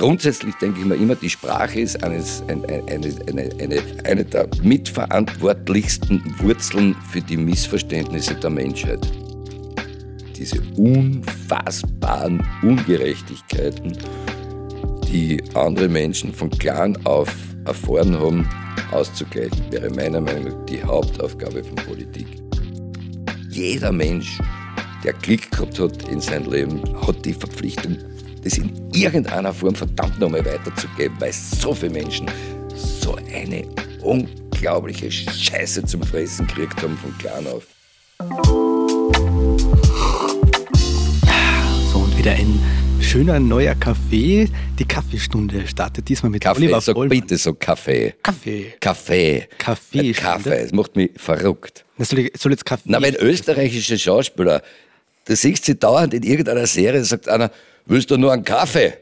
Grundsätzlich denke ich mir immer, die Sprache ist eines, eine, eine, eine, eine, eine der mitverantwortlichsten Wurzeln für die Missverständnisse der Menschheit. Diese unfassbaren Ungerechtigkeiten, die andere Menschen von klein auf erfahren haben, auszugleichen, wäre meiner Meinung nach die Hauptaufgabe von Politik. Jeder Mensch, der Glück gehabt hat in seinem Leben, hat die Verpflichtung, das in irgendeiner Form verdammt nochmal weiterzugeben, weil so viele Menschen so eine unglaubliche Scheiße zum Fressen gekriegt haben von klein auf. So, und wieder ein schöner neuer Kaffee. Die Kaffeestunde startet diesmal mit Kaffee, Oliver sag Vollmann. bitte so Kaffee. Kaffee. Kaffee. Kaffeestunde? Kaffee, es macht mich verrückt. Das soll, ich- soll jetzt Kaffee. Na, wenn österreichische Schauspieler, du siehst sie dauernd in irgendeiner Serie, sagt einer, willst du nur einen Kaffee?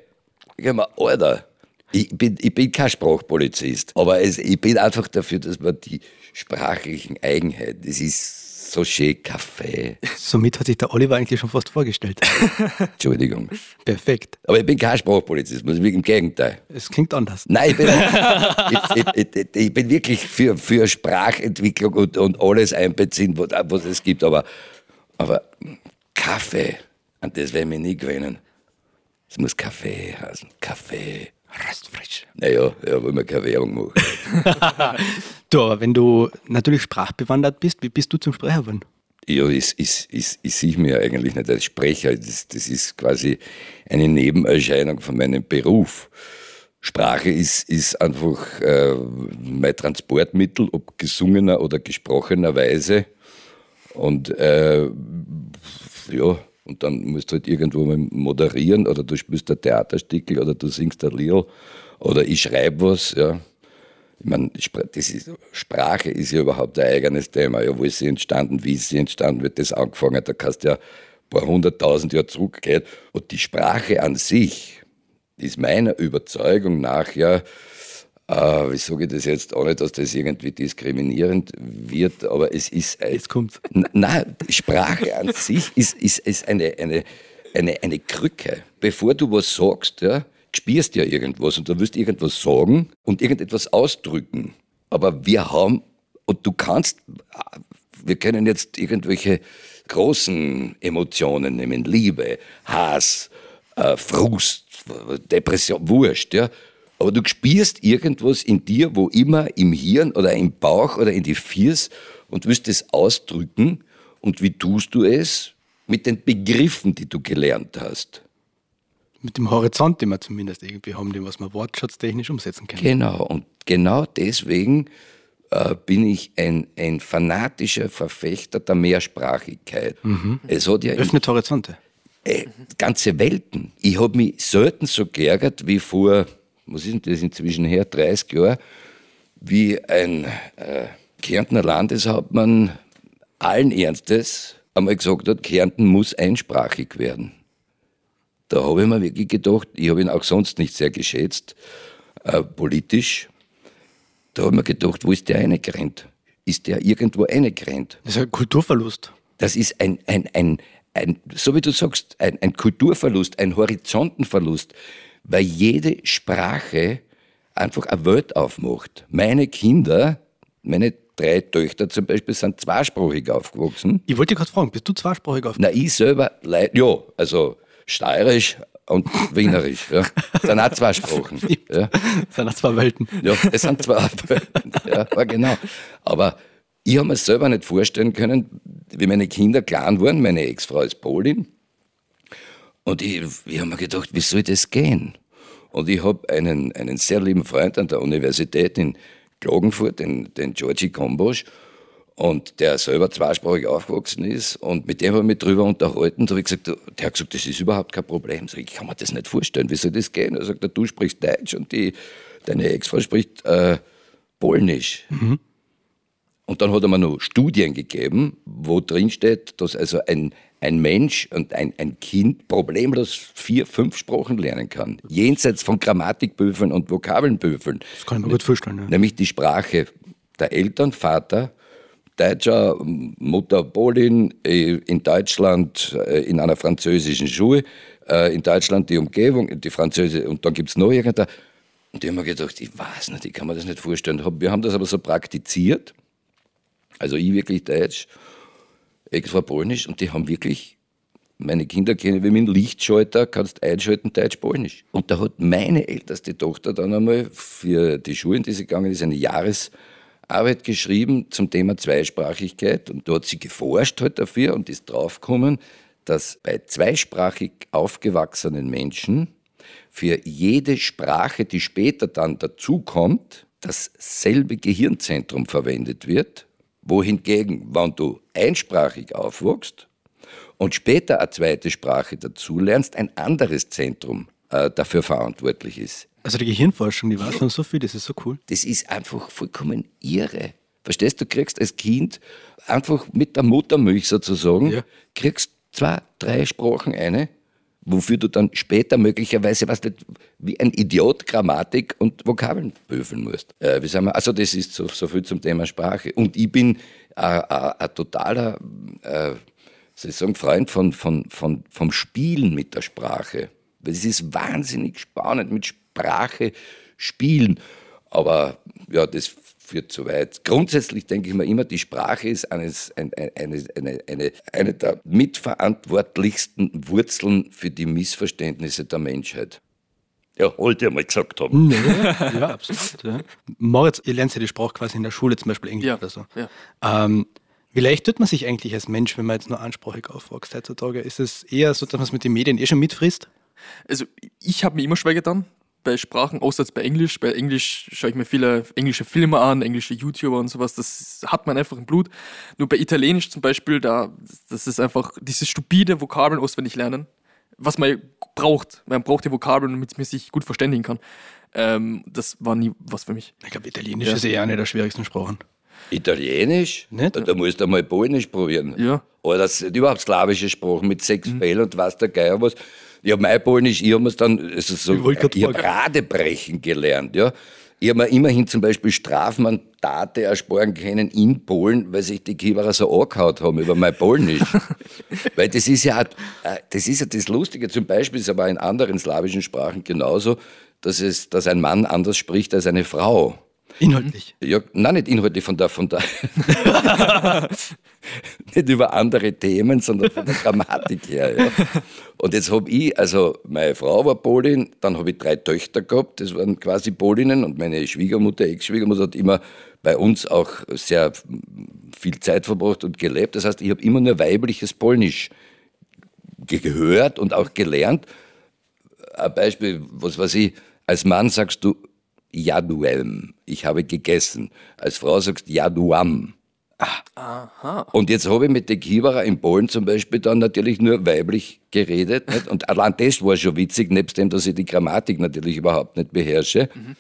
Ich sag mir, Alter, ich bin, ich bin kein Sprachpolizist, aber es, ich bin einfach dafür, dass man die sprachlichen Eigenheiten, das ist so schön Kaffee. Somit hat sich der Oliver eigentlich schon fast vorgestellt. Entschuldigung. Perfekt. Aber ich bin kein Sprachpolizist, im Gegenteil. Es klingt anders. Nein, ich bin, ich, ich, ich, bin wirklich für, für Sprachentwicklung und, und alles einbeziehen, was, was es gibt. Aber, aber Kaffee, an das werden wir nie gewinnen. Es muss Kaffee heißen. Kaffee. Röstfrisch. Naja, ja, wollen wir keine Werbung machen. Du, aber wenn du natürlich sprachbewandert bist, wie bist du zum Sprecher geworden? Ja, ich, ich, ich, ich sehe mich ja eigentlich nicht als Sprecher. Das, das ist quasi eine Nebenerscheinung von meinem Beruf. Sprache ist, ist einfach äh, mein Transportmittel, ob gesungener oder gesprochener Weise. Und äh, ja, und dann musst du halt irgendwo mal moderieren oder du spielst ein Theaterstückel oder du singst ein Lied oder ich schreibe was, ja. Ich meine, ist, Sprache ist ja überhaupt ein eigenes Thema. Ja, wo ist sie entstanden, wie ist sie entstanden, wird das angefangen, da kannst du ja ein paar hunderttausend Jahre zurückgehen. Und die Sprache an sich ist meiner Überzeugung nach ja, äh, wie sage ich das jetzt, ohne dass das irgendwie diskriminierend wird, aber es ist... ein- Jetzt kommt's. Nein, die Sprache an sich ist, ist, ist eine, eine, eine, eine Krücke. Bevor du was sagst, ja, spürst ja irgendwas und du willst irgendwas sagen und irgendetwas ausdrücken. Aber wir haben, und du kannst, wir können jetzt irgendwelche großen Emotionen nehmen, Liebe, Hass, äh, Frust, Depression, Wurscht, ja. Aber du spürst irgendwas in dir, wo immer im Hirn oder im Bauch oder in die Fiers und willst es ausdrücken. Und wie tust du es? Mit den Begriffen, die du gelernt hast. Mit dem Horizont, den wir zumindest irgendwie haben, den was wir wortschatztechnisch umsetzen können. Genau, und genau deswegen äh, bin ich ein, ein fanatischer Verfechter der Mehrsprachigkeit. Es hat ja Öffnet Horizonte. äh, ganze Welten. Ich habe mich selten so geärgert wie vor, was ist denn das inzwischen her, 30 Jahren, wie ein äh, Kärntner Landeshauptmann allen Ernstes einmal gesagt hat, Kärnten muss einsprachig werden. Da habe ich mir wirklich gedacht, ich habe ihn auch sonst nicht sehr geschätzt, äh, politisch. Da habe ich mir gedacht, wo ist der eingerennt? Ist der irgendwo eingerennt? Das ist ein Kulturverlust. Das ist ein, ein, ein, ein so wie du sagst, ein, ein Kulturverlust, ein Horizontenverlust, weil jede Sprache einfach eine Welt aufmacht. Meine Kinder, meine drei Töchter zum Beispiel, sind zweisprachig aufgewachsen. Ich wollte dich gerade fragen, bist du zweisprachig auf? Na, ich selber, ja, also steirisch und wienerisch, ja. Das sind auch zwei Sprachen. Ja. Das sind auch zwei Welten. Ja, es sind zwei. ja, aber genau. Aber ich habe mir selber nicht vorstellen können, wie meine Kinder klein waren. Meine Ex-Frau ist Polin. Und ich, ich habe mir gedacht, wie soll das gehen? Und ich habe einen, einen sehr lieben Freund an der Universität in Klagenfurt, den, den Georgi Kombosch, und der selber zweisprachig aufgewachsen ist. Und mit dem habe ich mich drüber unterhalten. Da habe ich gesagt, der hat gesagt, das ist überhaupt kein Problem. Sag ich, ich kann mir das nicht vorstellen. Wie soll das gehen? Er sagt, du sprichst Deutsch und die, deine Ex-Frau spricht äh, Polnisch. Und dann hat er mir noch Studien gegeben, wo drin steht, dass also ein, ein Mensch und ein, ein Kind problemlos vier, fünf Sprachen lernen kann. Jenseits von Grammatikbüffeln und Vokabelnbüffeln. Das kann ich mir gut vorstellen. Ja. Nämlich die Sprache der Eltern, Vater, Deutscher, Mutter Polin, äh, in Deutschland äh, in einer französischen Schule, äh, in Deutschland die Umgebung, die Französische, und dann gibt es noch irgendein. Und ich habe mir gedacht, ich weiß nicht, ich kann mir das nicht vorstellen. Wir haben das aber so praktiziert, also ich wirklich Deutsch, extra Polnisch, und die haben wirklich meine Kinder kennen wie mit dem Lichtschalter, kannst einschalten, Deutsch, Polnisch. Und da hat meine älteste Tochter dann einmal für die Schulen, die sie gegangen ist, eine Jahresarbeit geschrieben zum Thema Zweisprachigkeit. Und da hat sie geforscht halt dafür und ist draufgekommen, dass bei zweisprachig aufgewachsenen Menschen für jede Sprache, die später dann dazukommt, dasselbe Gehirnzentrum verwendet wird, wohingegen, wenn du einsprachig aufwachst, und später eine zweite Sprache dazu lernst, ein anderes Zentrum äh, dafür verantwortlich ist. Also die Gehirnforschung, die weiß schon so viel, das ist so cool. Das ist einfach vollkommen irre. Verstehst du, kriegst als Kind einfach mit der Muttermilch sozusagen, ja. kriegst zwei, drei Sprachen eine, wofür du dann später möglicherweise, was wie ein Idiot Grammatik und Vokabeln prüfen musst. Äh, wie sagen wir, also das ist so, so viel zum Thema Sprache. Und ich bin äh, äh, ein totaler äh, soll ich sagen, Freund von, von, von, vom Spielen mit der Sprache. Es ist wahnsinnig spannend mit Sprache spielen. Aber ja, das führt zu weit. Grundsätzlich denke ich mir immer, die Sprache ist eines, eine, eine, eine, eine, eine der mitverantwortlichsten Wurzeln für die Missverständnisse der Menschheit. Ja, wollte ich mal gesagt haben. Nee, ja, absolut. Ja. Moritz, ihr lernt ja die Sprache quasi in der Schule, zum Beispiel Englisch ja, oder so. Ja. Ähm, wie leicht tut man sich eigentlich als Mensch, wenn man jetzt nur ansprachig aufwächst heutzutage? Ist es eher so, dass man es mit den Medien eh schon mitfrisst? Also ich habe mir immer schwer getan bei Sprachen, außer jetzt bei Englisch. Bei Englisch schaue ich mir viele englische Filme an, englische YouTuber und sowas. Das hat man einfach im Blut. Nur bei Italienisch zum Beispiel, da, das ist einfach dieses stupide Vokabeln auswendig lernen, was man braucht. Man braucht die Vokabeln, damit man sich gut verständigen kann. Ähm, das war nie was für mich. Ich glaube, Italienisch ja. ist eher eine der schwierigsten Sprachen. Italienisch? Nicht? Da, da musst du mal Polnisch probieren. Ja. Oder das überhaupt slawische Sprachen mit sechs mhm. Fällen und was der Geier was. Ich habe mein Polnisch, ich habe es dann, also so, ich, ich habe Radebrechen gelernt, ja. Ich habe mir immerhin zum Beispiel Strafmandate ersparen können in Polen, weil sich die Kiewerer so angehaut haben über mein Polnisch. weil das ist ja, äh, das ist ja das Lustige. Zum Beispiel ist es aber in anderen slawischen Sprachen genauso, dass es, dass ein Mann anders spricht als eine Frau. Inhaltlich? Ja, nein, nicht inhaltlich von der, von der nicht über andere Themen, sondern von der Grammatik her. Ja. Und jetzt habe ich, also meine Frau war Polin, dann habe ich drei Töchter gehabt, das waren quasi Polinnen und meine Schwiegermutter, Ex-Schwiegermutter hat immer bei uns auch sehr viel Zeit verbracht und gelebt. Das heißt, ich habe immer nur weibliches Polnisch gehört und auch gelernt. Ein Beispiel, was weiß ich, als Mann sagst du Jaduelm, ich habe gegessen. Als Frau sagst Jaduam. Aha. Und jetzt habe ich mit den Kiewerer in Polen zum Beispiel dann natürlich nur weiblich geredet. Nicht? Und allein das war schon witzig, nebst dem, dass ich die Grammatik natürlich überhaupt nicht beherrsche. Mhm.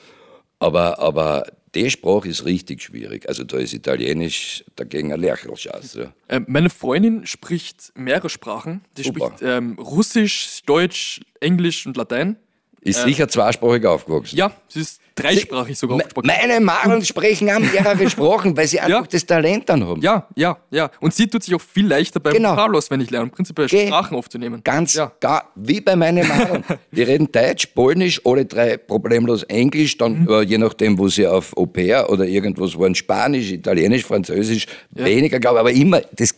Aber, aber die Sprache ist richtig schwierig. Also da ist Italienisch dagegen ein Lerchelschatz. Ja. Ähm, meine Freundin spricht mehrere Sprachen. Die Super. spricht ähm, Russisch, Deutsch, Englisch und Latein. Ist äh, sicher zweisprachig aufgewachsen. Ja, sie ist dreisprachig sogar aufgewachsen. Meine Maren sprechen auch mehrere Sprachen, weil sie einfach ja. das Talent dann haben. Ja, ja, ja. Und sie tut sich auch viel leichter beim genau. Carlos, wenn ich lerne, prinzipiell Ge Sprachen aufzunehmen. Ganz, ja. gar, wie bei meinen Maren. Die reden Deutsch, Polnisch, alle drei problemlos Englisch, dann mhm. äh, je nachdem, wo sie auf Au pair oder irgendwas waren, Spanisch, Italienisch, Französisch, ja. weniger, glaube ich, aber immer, das,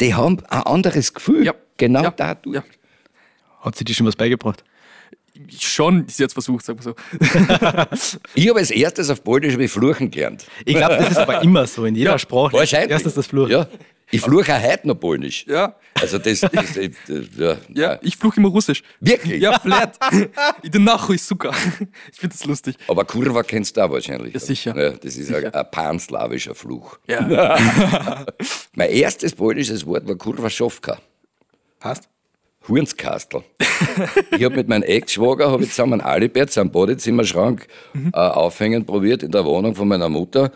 die haben ein anderes Gefühl. Ja. Genau ja. dadurch. Ja. Hat sie dir schon was beigebracht? Schon ist jetzt versucht, sagen wir so. ich habe als erstes auf Polnisch wie Fluchen gelernt. Ich glaube, das ist aber immer so in jeder ja, Sprache. Wahrscheinlich. Erstes das Fluchen. Ja. Ich fluche auch heute noch Polnisch. Ja. Also das, das, das, das ja, ja, ich fluche immer Russisch. Wirklich? Ja, blöd. Ich nachuj, suka. Ich finde das lustig. Aber Kurva kennst du auch wahrscheinlich. Ja, sicher. Ja, das ist sicher. Ein, ein panslawischer Fluch. Ja. mein erstes polnisches Wort war Kurva Schofka. Passt? Hurnskastel. ich habe mit meinem Ex-Schwager hab ich zusammen ein Alibert, einen Badezimmerschrank mhm. äh, aufhängen probiert in der Wohnung von meiner Mutter.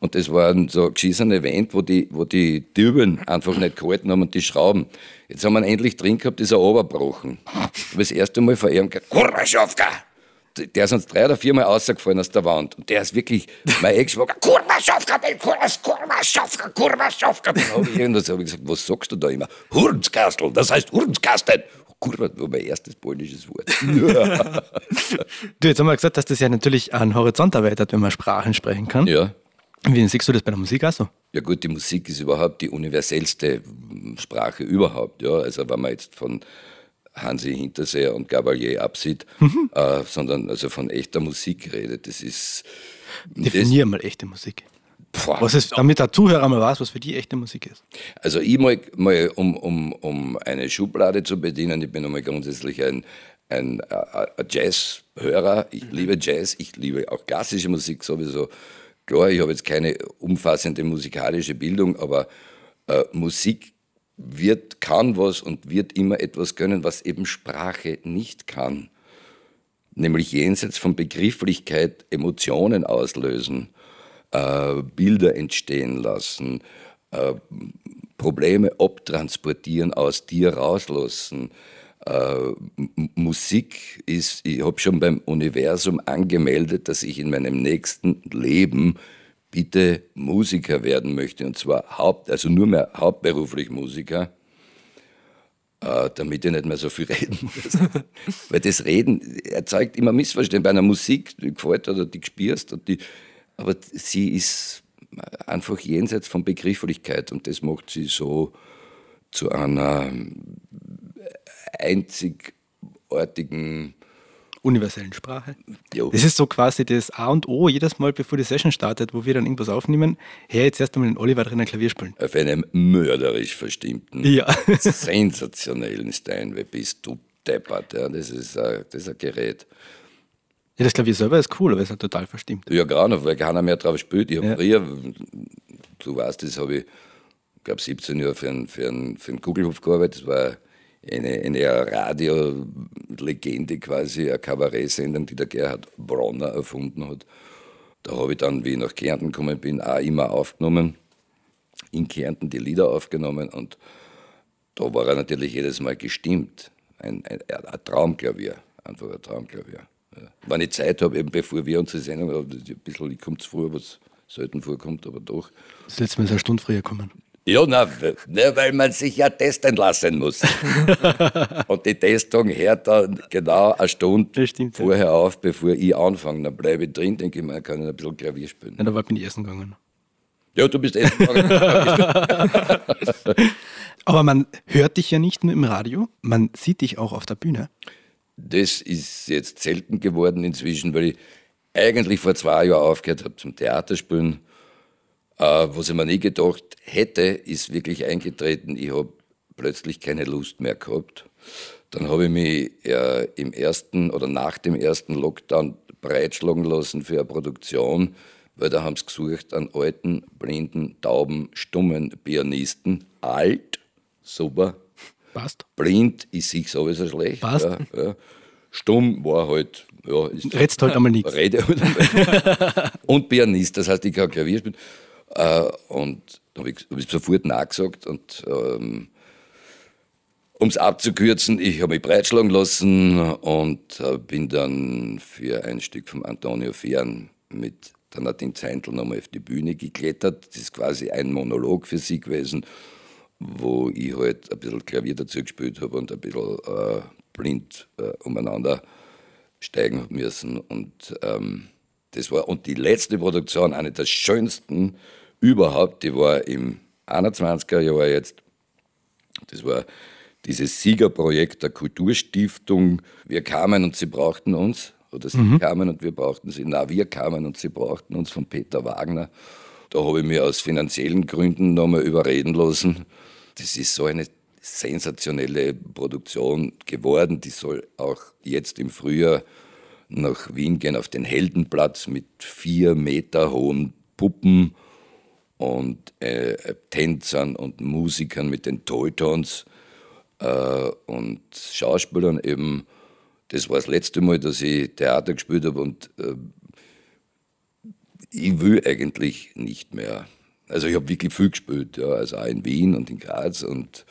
Und das war ein so geschissener Event, wo die, wo die Düben einfach nicht gehalten haben und die Schrauben. Jetzt haben wir endlich drin gehabt, ist er runtergebrochen. Ich habe das erste Mal vor ihm gesagt, Kurwaschowka! Der ist uns drei oder viermal rausgefallen aus der Wand. Und der ist wirklich mein Ex-Schwager, Kurva Schafka, Kurva Schafka, Kurva Schafka. Dann habe ich irgendwas hab ich gesagt, was sagst du da immer? Hurnskastel, das heißt Hurnskasten. Kurva war mein erstes polnisches Wort. Du, jetzt haben wir gesagt, dass das ja natürlich einen Horizont erweitert, wenn man Sprachen sprechen kann. ja. Wie siehst du das bei der Musik auch so? Ja gut, die Musik ist überhaupt die universellste Sprache überhaupt. Ja, also wenn man jetzt von Hansi Hinterseher und Gabalier absieht, äh, sondern also von echter Musik redet, das ist Definier mal echte Musik. das, boah, Was ist, damit der Zuhörer mal weiß, was für die echte Musik ist. Also ich mal, mal um, um, um eine Schublade zu bedienen, ich bin einmal grundsätzlich ein, ein, äh, ein Jazzhörer. Ich liebe Jazz, ich liebe auch klassische Musik sowieso. Klar, ich habe jetzt keine umfassende musikalische Bildung, aber äh, Musik wird, kann was und wird immer etwas können, was eben Sprache nicht kann. Nämlich jenseits von Begrifflichkeit Emotionen auslösen, äh, Bilder entstehen lassen, äh, Probleme abtransportieren, aus dir rauslassen. Äh, Musik ist, ich habe schon beim Universum angemeldet, dass ich in meinem nächsten Leben bitte Musiker werden möchte. Und zwar haupt, also nur mehr hauptberuflich Musiker, äh, damit ich nicht mehr so viel reden muss. Weil das Reden erzeugt immer Missverständnisse. Bei einer Musik, die gefällt oder die gespürst, und die, aber sie ist einfach jenseits von Begrifflichkeit und das macht sie so zu einer einzigartigen Universellen Sprache. Jo. Das ist so quasi das A und O jedes Mal, bevor die Session startet, wo wir dann irgendwas aufnehmen. Her jetzt erst einmal den Oliver drinnen Klavier spielen. auf einem mörderisch verstimmten, Ja. sensationellen Steinway bist du deppert. Ja. Das, ist, äh, das ist ein Gerät. Ja, das Klavier selber ist cool, aber es ist halt total verstimmt. Ja, gar nicht, weil keiner mehr drauf spielt. Ich habe Ja. früher, du weißt, das habe ich, glaube 17 Jahre für einen, für einen, für einen Kugelhof gearbeitet. Das war eine, eine Radiolegende quasi, eine Kabarettsendung, die der Gerhard Bronner erfunden hat. Da habe ich dann, wie ich nach Kärnten gekommen bin, auch immer aufgenommen. In Kärnten die Lieder aufgenommen und da war er natürlich jedes Mal gestimmt. Ein, ein, ein Traumklavier, einfach ein Traumklavier. Ja. Wenn ich Zeit habe, eben bevor wir unsere Sendung haben, ein bisschen, komme zu früh, was selten vorkommt, aber doch. Das letzte Mal ist eine Stunde früher gekommen. Ja, na, ne, weil man sich ja testen lassen muss. und die Testung hört dann genau eine Stunde stimmt, ja. vorher auf, bevor ich anfange. Dann bleibe ich drin, denke ich, man kann ein bisschen Klavier spielen. Ja, da war ich bin ich essen gegangen. Ja, du bist essen gegangen. Aber man hört dich ja nicht nur im Radio, man sieht dich auch auf der Bühne. Das ist jetzt selten geworden inzwischen, weil ich eigentlich vor zwei Jahren aufgehört habe zum Theaterspielen. Äh, was ich mir nie gedacht hätte, ist wirklich eingetreten. Ich habe plötzlich keine Lust mehr gehabt. Dann habe ich mich äh, im ersten oder nach dem ersten Lockdown breitschlagen lassen für eine Produktion, weil da haben sie gesucht einen alten, blinden, tauben, stummen Pianisten. Alt, super, Passt. blind ist sich sowieso schlecht. Passt. Ja, ja. Stumm war halt, ja, Redst halt einmal nichts. Rede halt einmal. und Pianist, das heißt, ich kann Klavier spielen. Äh, und da habe ich, sofort nachgesagt und ähm, um es abzukürzen, ich habe mich breitschlagen lassen und äh, bin dann für ein Stück von Antonio Fern mit der Nadine Zeintl nochmal auf die Bühne geklettert. Das ist quasi ein Monolog für sie gewesen, wo ich halt ein bisschen Klavier dazu gespielt habe und ein bisschen äh, blind äh, umeinander steigen müssen. Und ähm, das war, und die letzte Produktion, eine der schönsten überhaupt, die war im 21er Jahr jetzt. Das war dieses Siegerprojekt der Kulturstiftung. Wir kamen und sie brauchten uns. Oder sie kamen und wir brauchten sie. Na, wir kamen und sie brauchten uns von Peter Wagner. Da habe ich mir aus finanziellen Gründen nochmal überreden lassen. Das ist so eine sensationelle Produktion geworden. Die soll auch jetzt im Frühjahr nach Wien gehen auf den Heldenplatz mit vier Meter hohen Puppen und äh, Tänzern und Musikern mit den Toytons äh, und Schauspielern eben. Das war das letzte Mal, dass ich Theater gespielt habe und äh, ich will eigentlich nicht mehr. Also ich habe wirklich viel gespielt, ja, also auch in Wien und in Graz und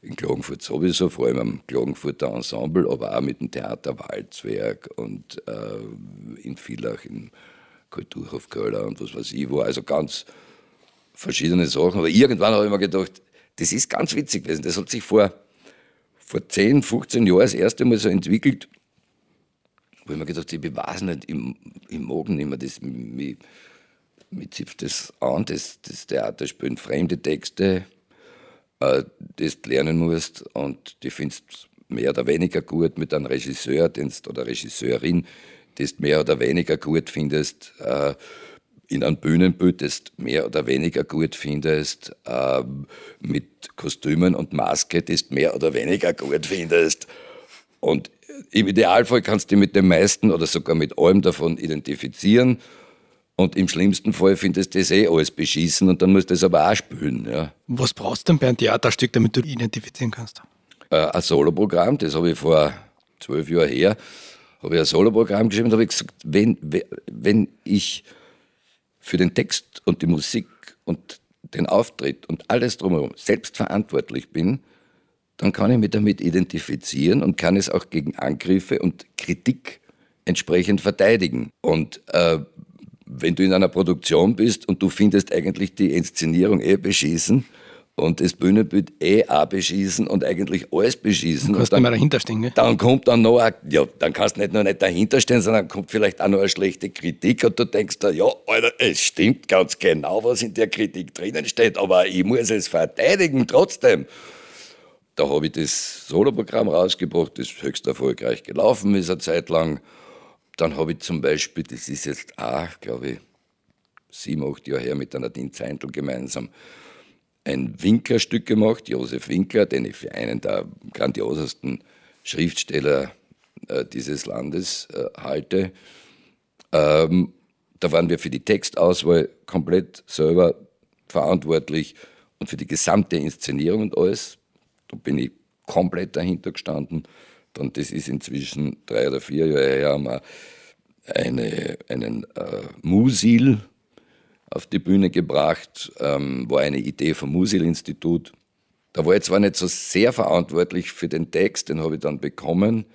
in Klagenfurt sowieso, vor allem am Klagenfurter Ensemble, aber auch mit dem Theater Walzwerk und äh, in Villach im Kulturhof Köller und was weiß ich wo. Also ganz verschiedene Sachen. Aber irgendwann habe ich mir gedacht, das ist ganz witzig gewesen. Das hat sich vor, vor 10, 15 Jahren das erste Mal so entwickelt, wo ich mir gedacht habe, ich weiß nicht, ich, ich mag nicht mehr das, mich, mich zipft das an, das, das Theaterspielen, fremde Texte, äh, das du lernen musst und die findest mehr oder weniger gut mit einem Regisseur oder Regisseurin, das du mehr oder weniger gut findest. Äh, in einem Bühnenbild, das mehr oder weniger gut findest, äh, mit Kostümen und Maske, das mehr oder weniger gut findest. Und im Idealfall kannst du dich mit dem meisten oder sogar mit allem davon identifizieren. Und im schlimmsten Fall findest du das eh alles beschießen und dann musst du es aber auch spülen. Ja. Was brauchst du denn bei einem Theaterstück, damit du identifizieren kannst? Äh, ein Soloprogramm, das habe ich vor zwölf Jahren her, habe ich ein Soloprogramm geschrieben und habe gesagt, wenn, wenn ich für den Text und die Musik und den Auftritt und alles drumherum selbst verantwortlich bin, dann kann ich mich damit identifizieren und kann es auch gegen Angriffe und Kritik entsprechend verteidigen. Und äh, wenn du in einer Produktion bist und du findest eigentlich die Inszenierung eh beschissen, und das Bühnenbild eh auch beschießen und eigentlich alles beschießen. Du kannst dann, nicht mehr dahinter stehen, gell? Dann kommt dann noch, ein, ja, dann kannst du nicht nur nicht dahinter stehen, sondern kommt vielleicht auch noch eine schlechte Kritik und du denkst da, ja, Alter, es stimmt ganz genau, was in der Kritik drinnen steht, aber ich muss es verteidigen trotzdem. Da habe ich das Soloprogramm rausgebracht, das höchst erfolgreich gelaufen ist eine Zeit lang. Dann habe ich zum Beispiel, das ist jetzt auch, glaube ich, sieben, acht Jahre her mit der Nadine Zeintl gemeinsam, ein Winklerstück gemacht, Josef Winkler, den ich für einen der grandiosesten Schriftsteller äh, dieses Landes äh, halte. Ähm, da waren wir für die Textauswahl komplett selber verantwortlich und für die gesamte Inszenierung und alles. Da bin ich komplett dahinter gestanden. Dann, das ist inzwischen drei oder vier Jahre her, haben wir eine, einen äh, Musil auf die Bühne gebracht, ähm, war eine Idee vom Musil-Institut. Da war ich zwar nicht so sehr verantwortlich für den Text, den habe ich dann bekommen,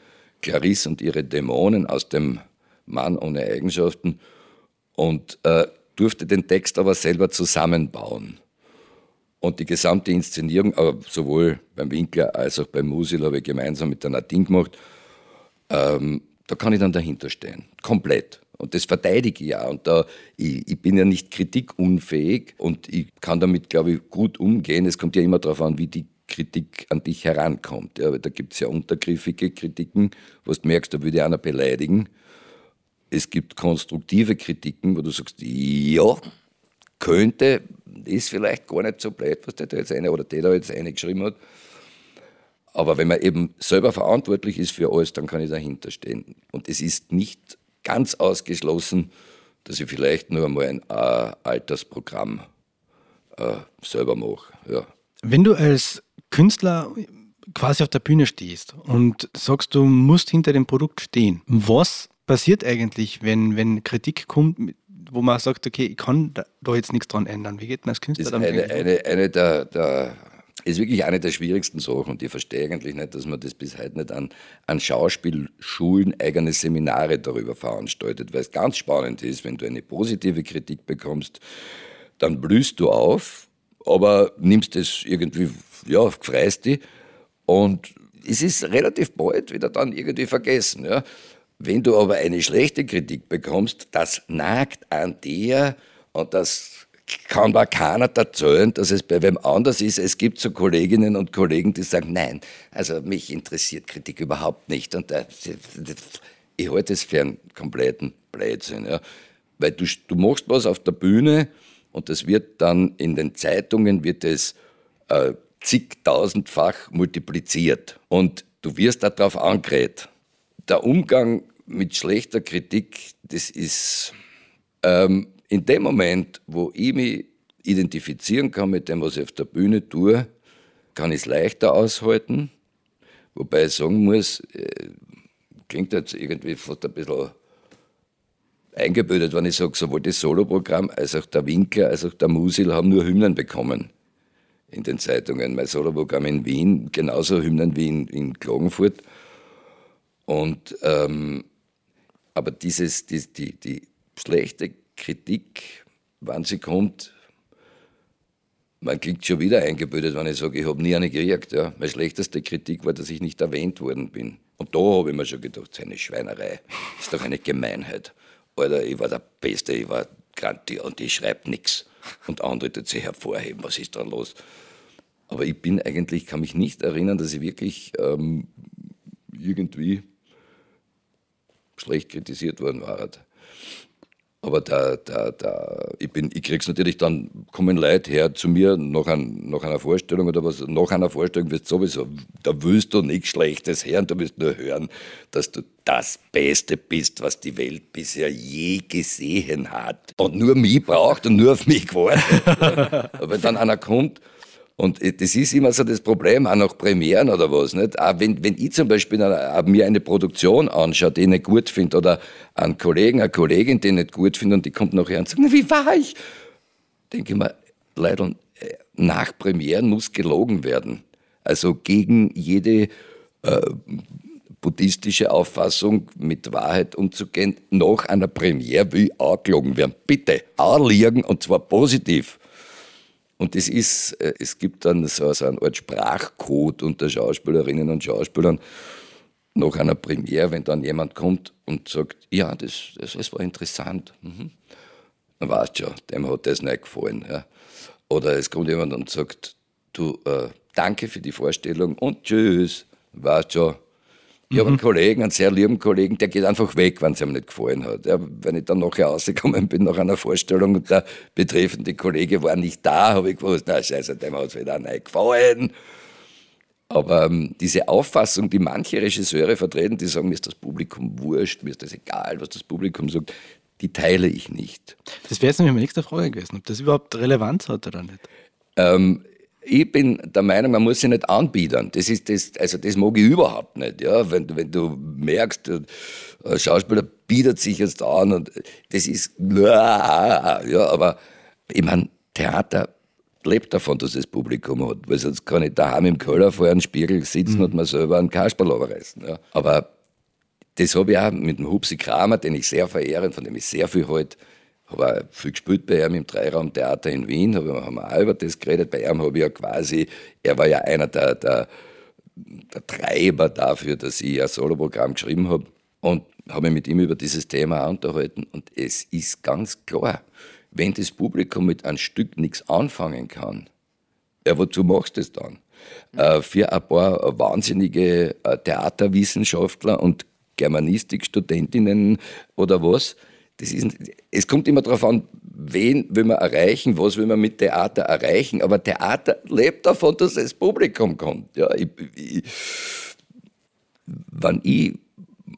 Clarisse und ihre Dämonen aus dem Mann ohne Eigenschaften und äh, durfte den Text aber selber zusammenbauen. Und die gesamte Inszenierung, aber sowohl beim Winkler als auch beim Musil habe ich gemeinsam mit der Nadine gemacht. Ähm, da kann ich dann dahinter stehen, komplett. Und das verteidige ich ja. Und da, ich, ich, bin ja nicht kritikunfähig und ich kann damit, glaube ich, gut umgehen. Es kommt ja immer darauf an, wie die Kritik an dich herankommt. Ja, da gibt es ja untergriffige Kritiken, wo du merkst, da würde einer beleidigen. Es gibt konstruktive Kritiken, wo du sagst, ja, könnte, ist vielleicht gar nicht so blöd, was der da jetzt eine oder der da jetzt eine geschrieben hat. Aber wenn man eben selber verantwortlich ist für alles, dann kann ich dahinter stehen. Und es ist nicht ganz ausgeschlossen, dass ich vielleicht nur einmal ein äh, Altersprogramm äh, selber mache. Ja. Wenn du als Künstler quasi auf der Bühne stehst und sagst, du musst hinter dem Produkt stehen, was passiert eigentlich, wenn, wenn Kritik kommt, wo man sagt, okay, ich kann da jetzt nichts dran ändern? Wie geht man als Künstler damit? Das ist eine, eine, eine der, der ist wirklich eine der schwierigsten Sachen und ich verstehe eigentlich nicht, dass man das bis heute nicht an, an Schauspielschulen eigene Seminare darüber veranstaltet, weil es ganz spannend ist, wenn du eine positive Kritik bekommst, dann blühst du auf, aber nimmst es irgendwie, ja, freust dich und es ist relativ bald wieder dann irgendwie vergessen. Ja. Wenn du aber eine schlechte Kritik bekommst, das nagt an dir und das kann mir keiner erzählen, dass es bei wem anders ist. Es gibt so Kolleginnen und Kollegen, die sagen, nein, also mich interessiert Kritik überhaupt nicht. Und äh, ich halte es für einen kompletten Blödsinn. Ja. Weil du, du machst was auf der Bühne und das wird dann in den Zeitungen wird es äh, zigtausendfach multipliziert. Und du wirst darauf angerät. Der Umgang mit schlechter Kritik, das ist... Ähm, in dem Moment, wo ich mich identifizieren kann mit dem, was ich auf der Bühne tue, kann ich es leichter aushalten. Wobei ich sagen muss, äh, klingt jetzt irgendwie fast ein bisschen eingebildet, wenn ich sage, sowohl das Soloprogramm als auch der Winkler als auch der Musil haben nur Hymnen bekommen. in den Zeitungen. Mein Soloprogramm in Wien, genauso Hymnen wie in, in Klagenfurt. Und, ähm, aber dieses, die, die, die schlechte Kritik, wann sie kommt, man kriegt schon wieder eingebildet, wenn ich sage, ich habe nie eine gekriegt. Ja. Meine schlechteste Kritik war, dass ich nicht erwähnt worden bin. Und da habe ich mir schon gedacht, das ist eine Schweinerei. Ist doch eine Gemeinheit. Alter, ich war der Beste, ich war Grantier und ich schreibe nichts. Und andere tut sich hervorheben, was ist da los? Aber ich bin eigentlich, kann mich nicht erinnern, dass ich wirklich ähm, irgendwie schlecht kritisiert worden war. Aber da, da, da, ich, bin, ich krieg's natürlich dann, kommen Leute her zu mir nach, ein, nach einer Vorstellung oder was, nach einer Vorstellung wirst du sowieso, da willst du nichts Schlechtes hören, du willst nur hören, dass du das Beste bist, was die Welt bisher je gesehen hat. Und nur mich braucht und nur auf mich gewartet. Aber wenn dann einer kommt und das ist immer so das Problem, auch nach Premieren oder was. Nicht? Auch wenn, wenn ich zum Beispiel mir eine Produktion anschaue, die ich nicht gut finde, oder einen Kollegen, eine Kollegin, die ich nicht gut finde, und die kommt nachher und sagt, wie war ich? Denke ich mir, leider, äh, nach Premieren muss gelogen werden. Also gegen jede äh, buddhistische Auffassung mit Wahrheit umzugehen, nach einer Premiere will auch gelogen werden. Bitte, auch liegen und zwar positiv. Und es ist, äh, es gibt dann so, so eine Art Sprachcode unter Schauspielerinnen und Schauspielern nach einer Premiere, wenn dann jemand kommt und sagt, ja, das, das, das war interessant. Mhm. Dann weißt du schon, dem hat das nicht gefallen. Ja. Oder es kommt jemand und sagt, du, äh, danke für die Vorstellung und tschüss. Weißt schon, ich habe einen Kollegen, einen sehr lieben Kollegen, der geht einfach weg, wenn es ihm nicht gefallen hat. Ja, wenn ich dann nachher rausgekommen bin nach einer Vorstellung und der betreffende Kollege war nicht da, habe ich gewusst, na scheiße, dem hat es wieder nicht gefallen. Aber ähm, diese Auffassung, die manche Regisseure vertreten, die sagen, mir ist das Publikum wurscht, mir ist das egal, was das Publikum sagt, die teile ich nicht. Das wäre jetzt nämlich meine nächste Frage gewesen, ob das überhaupt Relevanz hat oder nicht. Ähm, ich bin der Meinung, man muss sich nicht anbiedern. Das ist das, also das mag ich überhaupt nicht. Ja, wenn, wenn du merkst, ein Schauspieler bietet sich jetzt an und das ist, ja, aber ich meine, Theater lebt davon, dass es Publikum hat, weil sonst kann ich daheim im Keller vor einem Spiegel sitzen mhm. und mir selber einen Kasperl reißen. Ja. Aber das habe ich auch mit dem Hupsi Kramer, den ich sehr verehre, von dem ich sehr viel halte, habe auch viel gespielt bei ihm im Dreiraumtheater in Wien, habe haben wir auch über das geredet. Bei ihm habe ich ja quasi, er war ja einer der, der, der Treiber dafür, dass ich ein Soloprogramm geschrieben habe und habe mich mit ihm über dieses Thema unterhalten. Und es ist ganz klar, wenn das Publikum mit einem Stück nichts anfangen kann, ja, wozu machst du das dann? Äh, für ein paar wahnsinnige äh, Theaterwissenschaftler und Germanistikstudentinnen oder was, das ist, es kommt immer darauf an, wen will man erreichen, was will man mit Theater erreichen. Aber Theater lebt davon, dass das Publikum kommt. Ja, ich, ich, wenn ich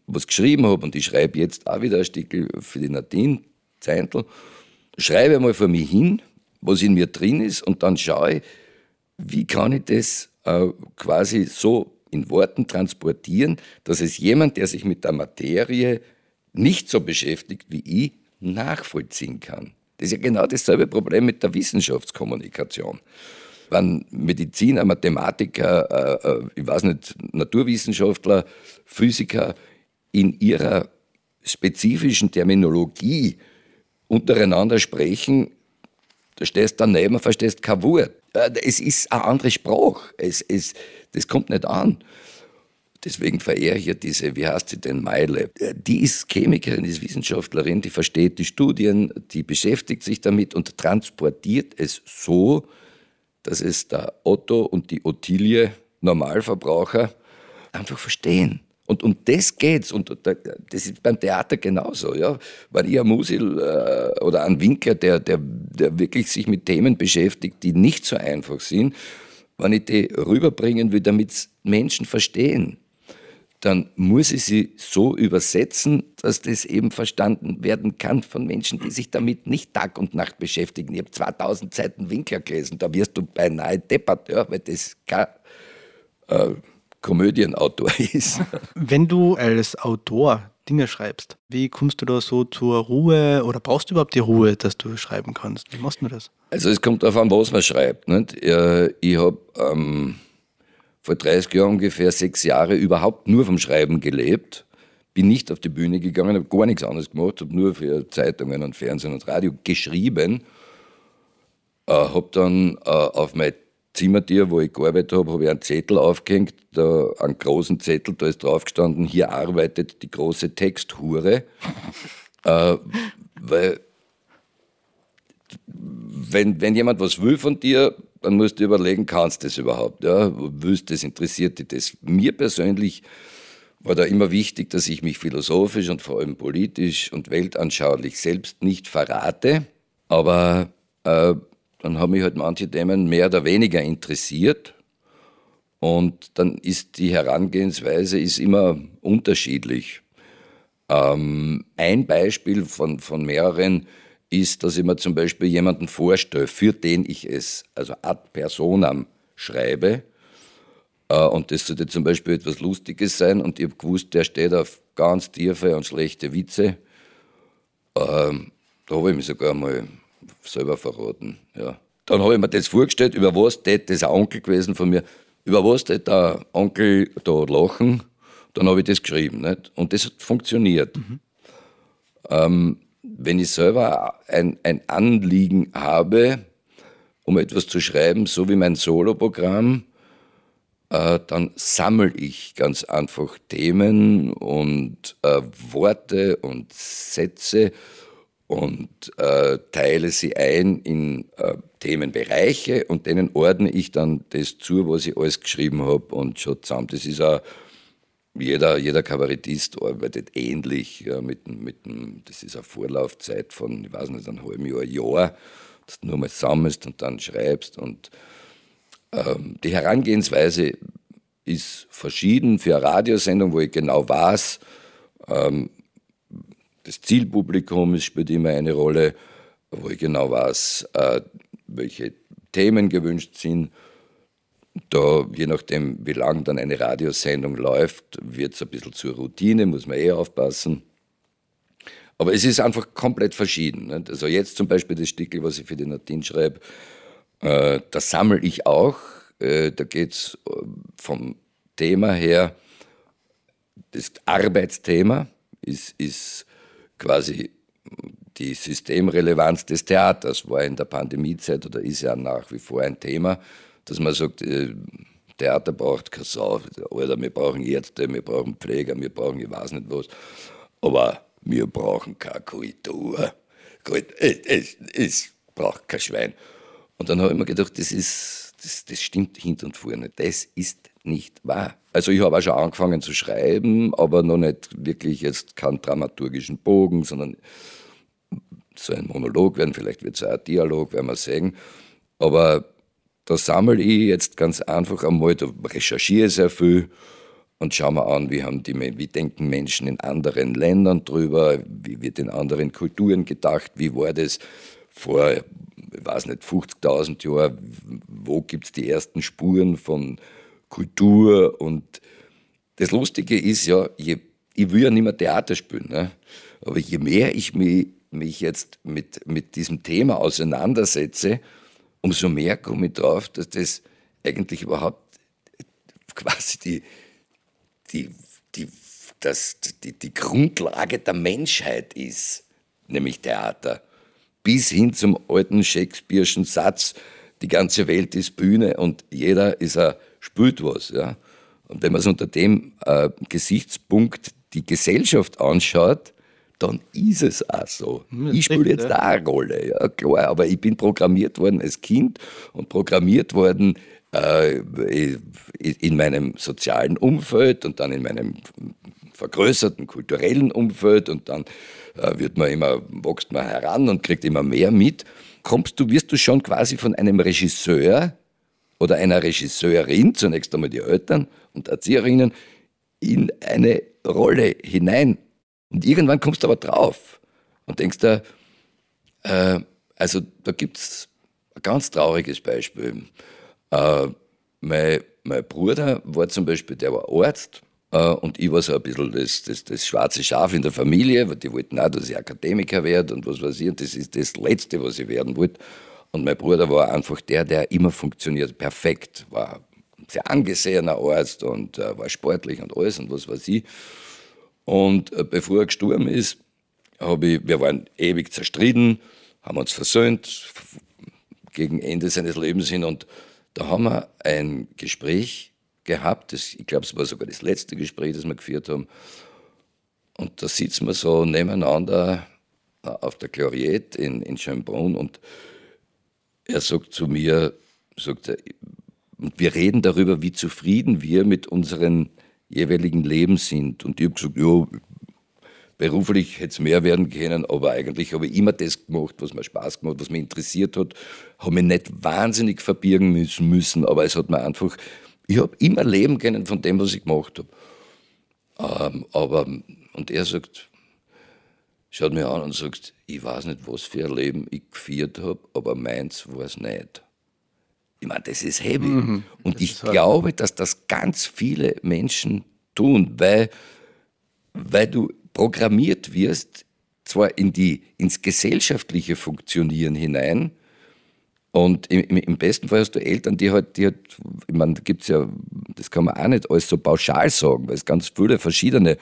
was geschrieben habe, und ich schreibe jetzt auch wieder ein Stück für die Nadine Zeintl, schreibe mal vor mir hin, was in mir drin ist, und dann schaue ich, wie kann ich das äh, quasi so in Worten transportieren, dass es jemand, der sich mit der Materie nicht so beschäftigt wie ich, nachvollziehen kann. Das ist ja genau dasselbe Problem mit der Wissenschaftskommunikation. Wenn Mediziner, Mathematiker, äh, äh, ich weiß nicht, Naturwissenschaftler, Physiker in ihrer spezifischen Terminologie untereinander sprechen, da stehst du daneben verstehst kein Wort. Es ist eine andere Sprache. Es, es, das kommt nicht an. Deswegen verehre ich ja diese, wie heißt sie denn, Meile. Die ist Chemikerin, die ist Wissenschaftlerin, die versteht die Studien, die beschäftigt sich damit und transportiert es so, dass es der Otto und die Ottilie, Normalverbraucher, einfach verstehen. Und um das geht's. Und das ist beim Theater genauso. Ja? Wenn ich ein Musil äh, oder ein Winkler, der, der, der wirklich sich mit Themen beschäftigt, die nicht so einfach sind, wenn ich die rüberbringen will, damit Menschen verstehen, dann muss ich sie so übersetzen, dass das eben verstanden werden kann von Menschen, die sich damit nicht Tag und Nacht beschäftigen. Ich habe 2000 Seiten Winkler gelesen, da wirst du beinahe deppert, ja, weil das kein äh, Komödienautor ist. Wenn du als Autor Dinge schreibst. Wie kommst du da so zur Ruhe oder brauchst du überhaupt die Ruhe, dass du schreiben kannst? Wie machst du das? Also es kommt darauf an, was man schreibt. Nicht? Ich habe ähm, vor 30 Jahren ungefähr sechs Jahre überhaupt nur vom Schreiben gelebt. Bin nicht auf die Bühne gegangen, habe gar nichts anderes gemacht, habe nur für Zeitungen und Fernsehen und Radio geschrieben. Äh, habe dann äh, auf mein Zimmertier, wo ich gearbeitet habe, habe ich einen Zettel aufgehängt, da, einen großen Zettel, da ist drauf gestanden, hier arbeitet die große Texthure. äh, weil, wenn, wenn jemand was will von dir, dann musst du überlegen, kannst du das überhaupt? Ja? Willst das, interessiert dich das? Mir persönlich war da immer wichtig, dass ich mich philosophisch und vor allem politisch und weltanschaulich selbst nicht verrate, aber äh, dann haben mich halt manche Themen mehr oder weniger interessiert. Und dann ist die Herangehensweise ist immer unterschiedlich. Ähm, ein Beispiel von, von mehreren ist, dass ich mir zum Beispiel jemanden vorstelle, für den ich es, also ad personam, schreibe. Äh, und das sollte zum Beispiel etwas Lustiges sein. Und ich habe gewusst, der steht auf ganz tiefe und schlechte Witze. Ähm, da habe ich mich sogar mal selber verraten. Ja. Dann habe ich mir das vorgestellt, über was tät das ein Onkel gewesen von mir, über was tät der Onkel da lachen. Dann habe ich das geschrieben. Nicht? Und das hat funktioniert. Mhm. Ähm, wenn ich selber ein, ein Anliegen habe, um etwas zu schreiben, so wie mein Soloprogramm, äh, dann sammle ich ganz einfach Themen und äh, Worte und Sätze und äh, teile sie ein in äh, Themenbereiche und denen ordne ich dann das zu, was ich alles geschrieben habe und schon zusammen. Das ist auch, jeder, jeder Kabarettist arbeitet ähnlich ja, mit, mit das ist eine Vorlaufzeit von, ich weiß nicht, einem halben Jahr, Jahr, dass du nur mal sammelst und dann schreibst und ähm, die Herangehensweise ist verschieden für eine Radiosendung, wo ich genau weiß, ähm, das Zielpublikum spielt immer eine Rolle, wo ich genau weiß, äh, welche Themen gewünscht sind. Da, je nachdem, wie lang dann eine Radiosendung läuft, wird es ein bisschen zur Routine, muss man eh aufpassen. Aber es ist einfach komplett verschieden. Nicht? Also jetzt zum Beispiel das Stickel, was ich für die Nadine schreibe, äh, das sammle ich auch. Äh, da geht es äh, vom Thema her, das Arbeitsthema ist, ist quasi die Systemrelevanz des Theaters war in der Pandemiezeit oder ist ja nach wie vor ein Thema, dass man sagt, äh, Theater braucht keine Sau, oder wir brauchen Ärzte, wir brauchen Pfleger, wir brauchen ich weiß nicht was, aber wir brauchen keine Kultur. Es, es, es braucht kein Schwein. Und dann habe ich mir gedacht, das ist, das, das stimmt hinter und vorne. Das ist nicht wahr. Also ich habe auch schon angefangen zu schreiben, aber noch nicht wirklich jetzt keinen dramaturgischen Bogen, sondern so ein Monolog werden, vielleicht wird es auch ein Dialog, werden wir sehen. Aber da sammle ich jetzt ganz einfach einmal, da recherchiere sehr viel und schaue mir an, wie, haben die, wie denken Menschen in anderen Ländern drüber, wie wird in anderen Kulturen gedacht, wie war das vor, ich weiß nicht, 50.000 Jahren, wo gibt es die ersten Spuren von Kultur und das Lustige ist ja, je, ich will ja nicht mehr Theater spielen, ne? aber je mehr ich mich, mich jetzt mit, mit diesem Thema auseinandersetze, umso mehr komme ich drauf, dass das eigentlich überhaupt quasi die, die, die, das, die, die Grundlage der Menschheit ist, nämlich Theater. Bis hin zum alten Shakespeare'schen Satz, die ganze Welt ist Bühne und jeder ist ein spült was. Ja. Und wenn man es unter dem äh, Gesichtspunkt die Gesellschaft anschaut, dann ist es auch so. Ich spiele jetzt auch eine Rolle, ja klar, aber ich bin programmiert worden als Kind und programmiert worden äh, in meinem sozialen Umfeld und dann in meinem vergrößerten kulturellen Umfeld und dann äh, wird man immer, wächst man heran und kriegt immer mehr mit. Kommst du, wirst du schon quasi von einem Regisseur oder einer Regisseurin, zunächst einmal die Eltern und Erzieherinnen, in eine Rolle hinein. Und irgendwann kommst du aber drauf und denkst da, äh, also da gibt es ein ganz trauriges Beispiel. Äh, mein, mein Bruder war zum Beispiel, der war Arzt, Äh, und ich war so ein bisschen das, das, das schwarze Schaf in der Familie, weil die wollten auch, dass ich Akademiker werde und was weiß ich. Und das ist das Letzte, was ich werden wollte. Und mein Bruder war einfach der, der immer funktioniert, perfekt. War ein sehr angesehener Arzt und äh, war sportlich und alles und was weiß ich. Und äh, bevor er gestorben ist, habe ich, wir waren ewig zerstritten, haben uns versöhnt gegen Ende seines Lebens hin und da haben wir ein Gespräch gehabt. Das, ich glaube, es war sogar das letzte Gespräch, das wir geführt haben. Und da sitzen wir so nebeneinander äh, auf der Gloriette in, in Schönbrunn und er sagt zu mir, sagt er, und wir reden darüber, wie zufrieden wir mit unseren jeweiligen Leben sind. Und ich habe gesagt, ja, beruflich hätte es mehr werden können, aber eigentlich habe ich immer das gemacht, was mir Spaß gemacht, was mich interessiert hat. Habe mich nicht wahnsinnig verbirgen müssen, aber es hat mir einfach, ich habe immer leben können von dem, was ich gemacht habe. Ähm, aber, und er sagt, schaut mich an und sagt, ich weiß nicht, was für ein Leben ich geführt habe, aber meins war es nicht. Ich meine, das ist heavy. Mhm, und ich glaube, dass das ganz viele Menschen tun, weil, weil du programmiert wirst, zwar in die, ins gesellschaftliche Funktionieren hinein, und im, im, besten Fall hast du Eltern, die halt, die halt ich meine, da gibt es ja, das kann man auch nicht alles so pauschal sagen, weil es ganz viele verschiedene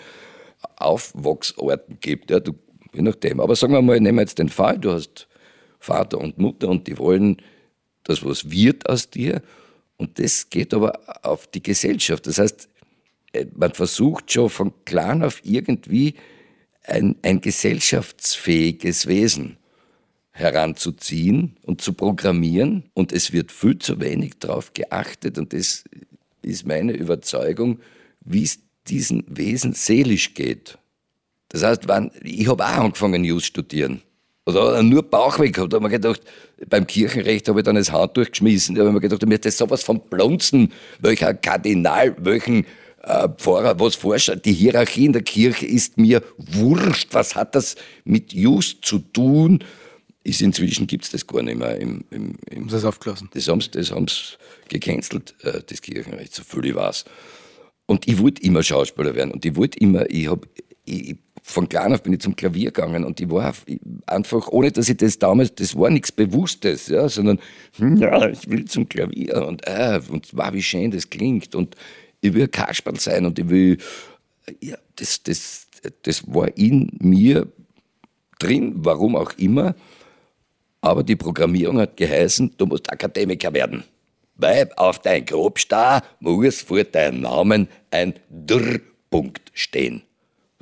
Aufwachsorten gibt, ja, du, je nachdem. Aber sagen wir mal, nehmen wir jetzt den Fall, du hast Vater und Mutter und die wollen, dass was wird aus dir und das geht aber auf die Gesellschaft. Das heißt, äh, man versucht schon von klein auf irgendwie ein, ein gesellschaftsfähiges Wesen heranzuziehen und zu programmieren. Und es wird viel zu wenig darauf geachtet. Und das ist meine Überzeugung, wie es diesen Wesen seelisch geht. Das heißt, wann, ich habe auch angefangen, News studieren. Oder nur Bauchweg gehabt. Da habe ich mir gedacht, beim Kirchenrecht habe ich dann das Handtuch geschmissen. Da habe ich mir gedacht, mir ist das sowas von Blunzen, welcher Kardinal, welchen äh, Pfarrer was forscht. Die Hierarchie in der Kirche ist mir wurscht. Was hat das mit Just zu tun? Ist inzwischen gibt es das gar nicht mehr. Im, im, im das aufgelassen. Das haben sie das haben's gecancelt, äh, das Kirchenrecht, so viel ich weiß. Und ich wollte immer Schauspieler werden und ich wollte immer, ich habe, von klein auf bin ich zum Klavier gegangen und ich war einfach, ohne dass ich das damals, das war nichts Bewusstes, ja, sondern, hm, ja, ich will zum Klavier und, äh, und wow, wie schön das klingt und ich will Kasperl sein und ich will, ja, das, das, das war in mir drin, warum auch immer. Aber die Programmierung hat geheißen, du musst Akademiker werden. Weil auf dein Grobstar muss vor deinem Namen ein Drpunkt stehen.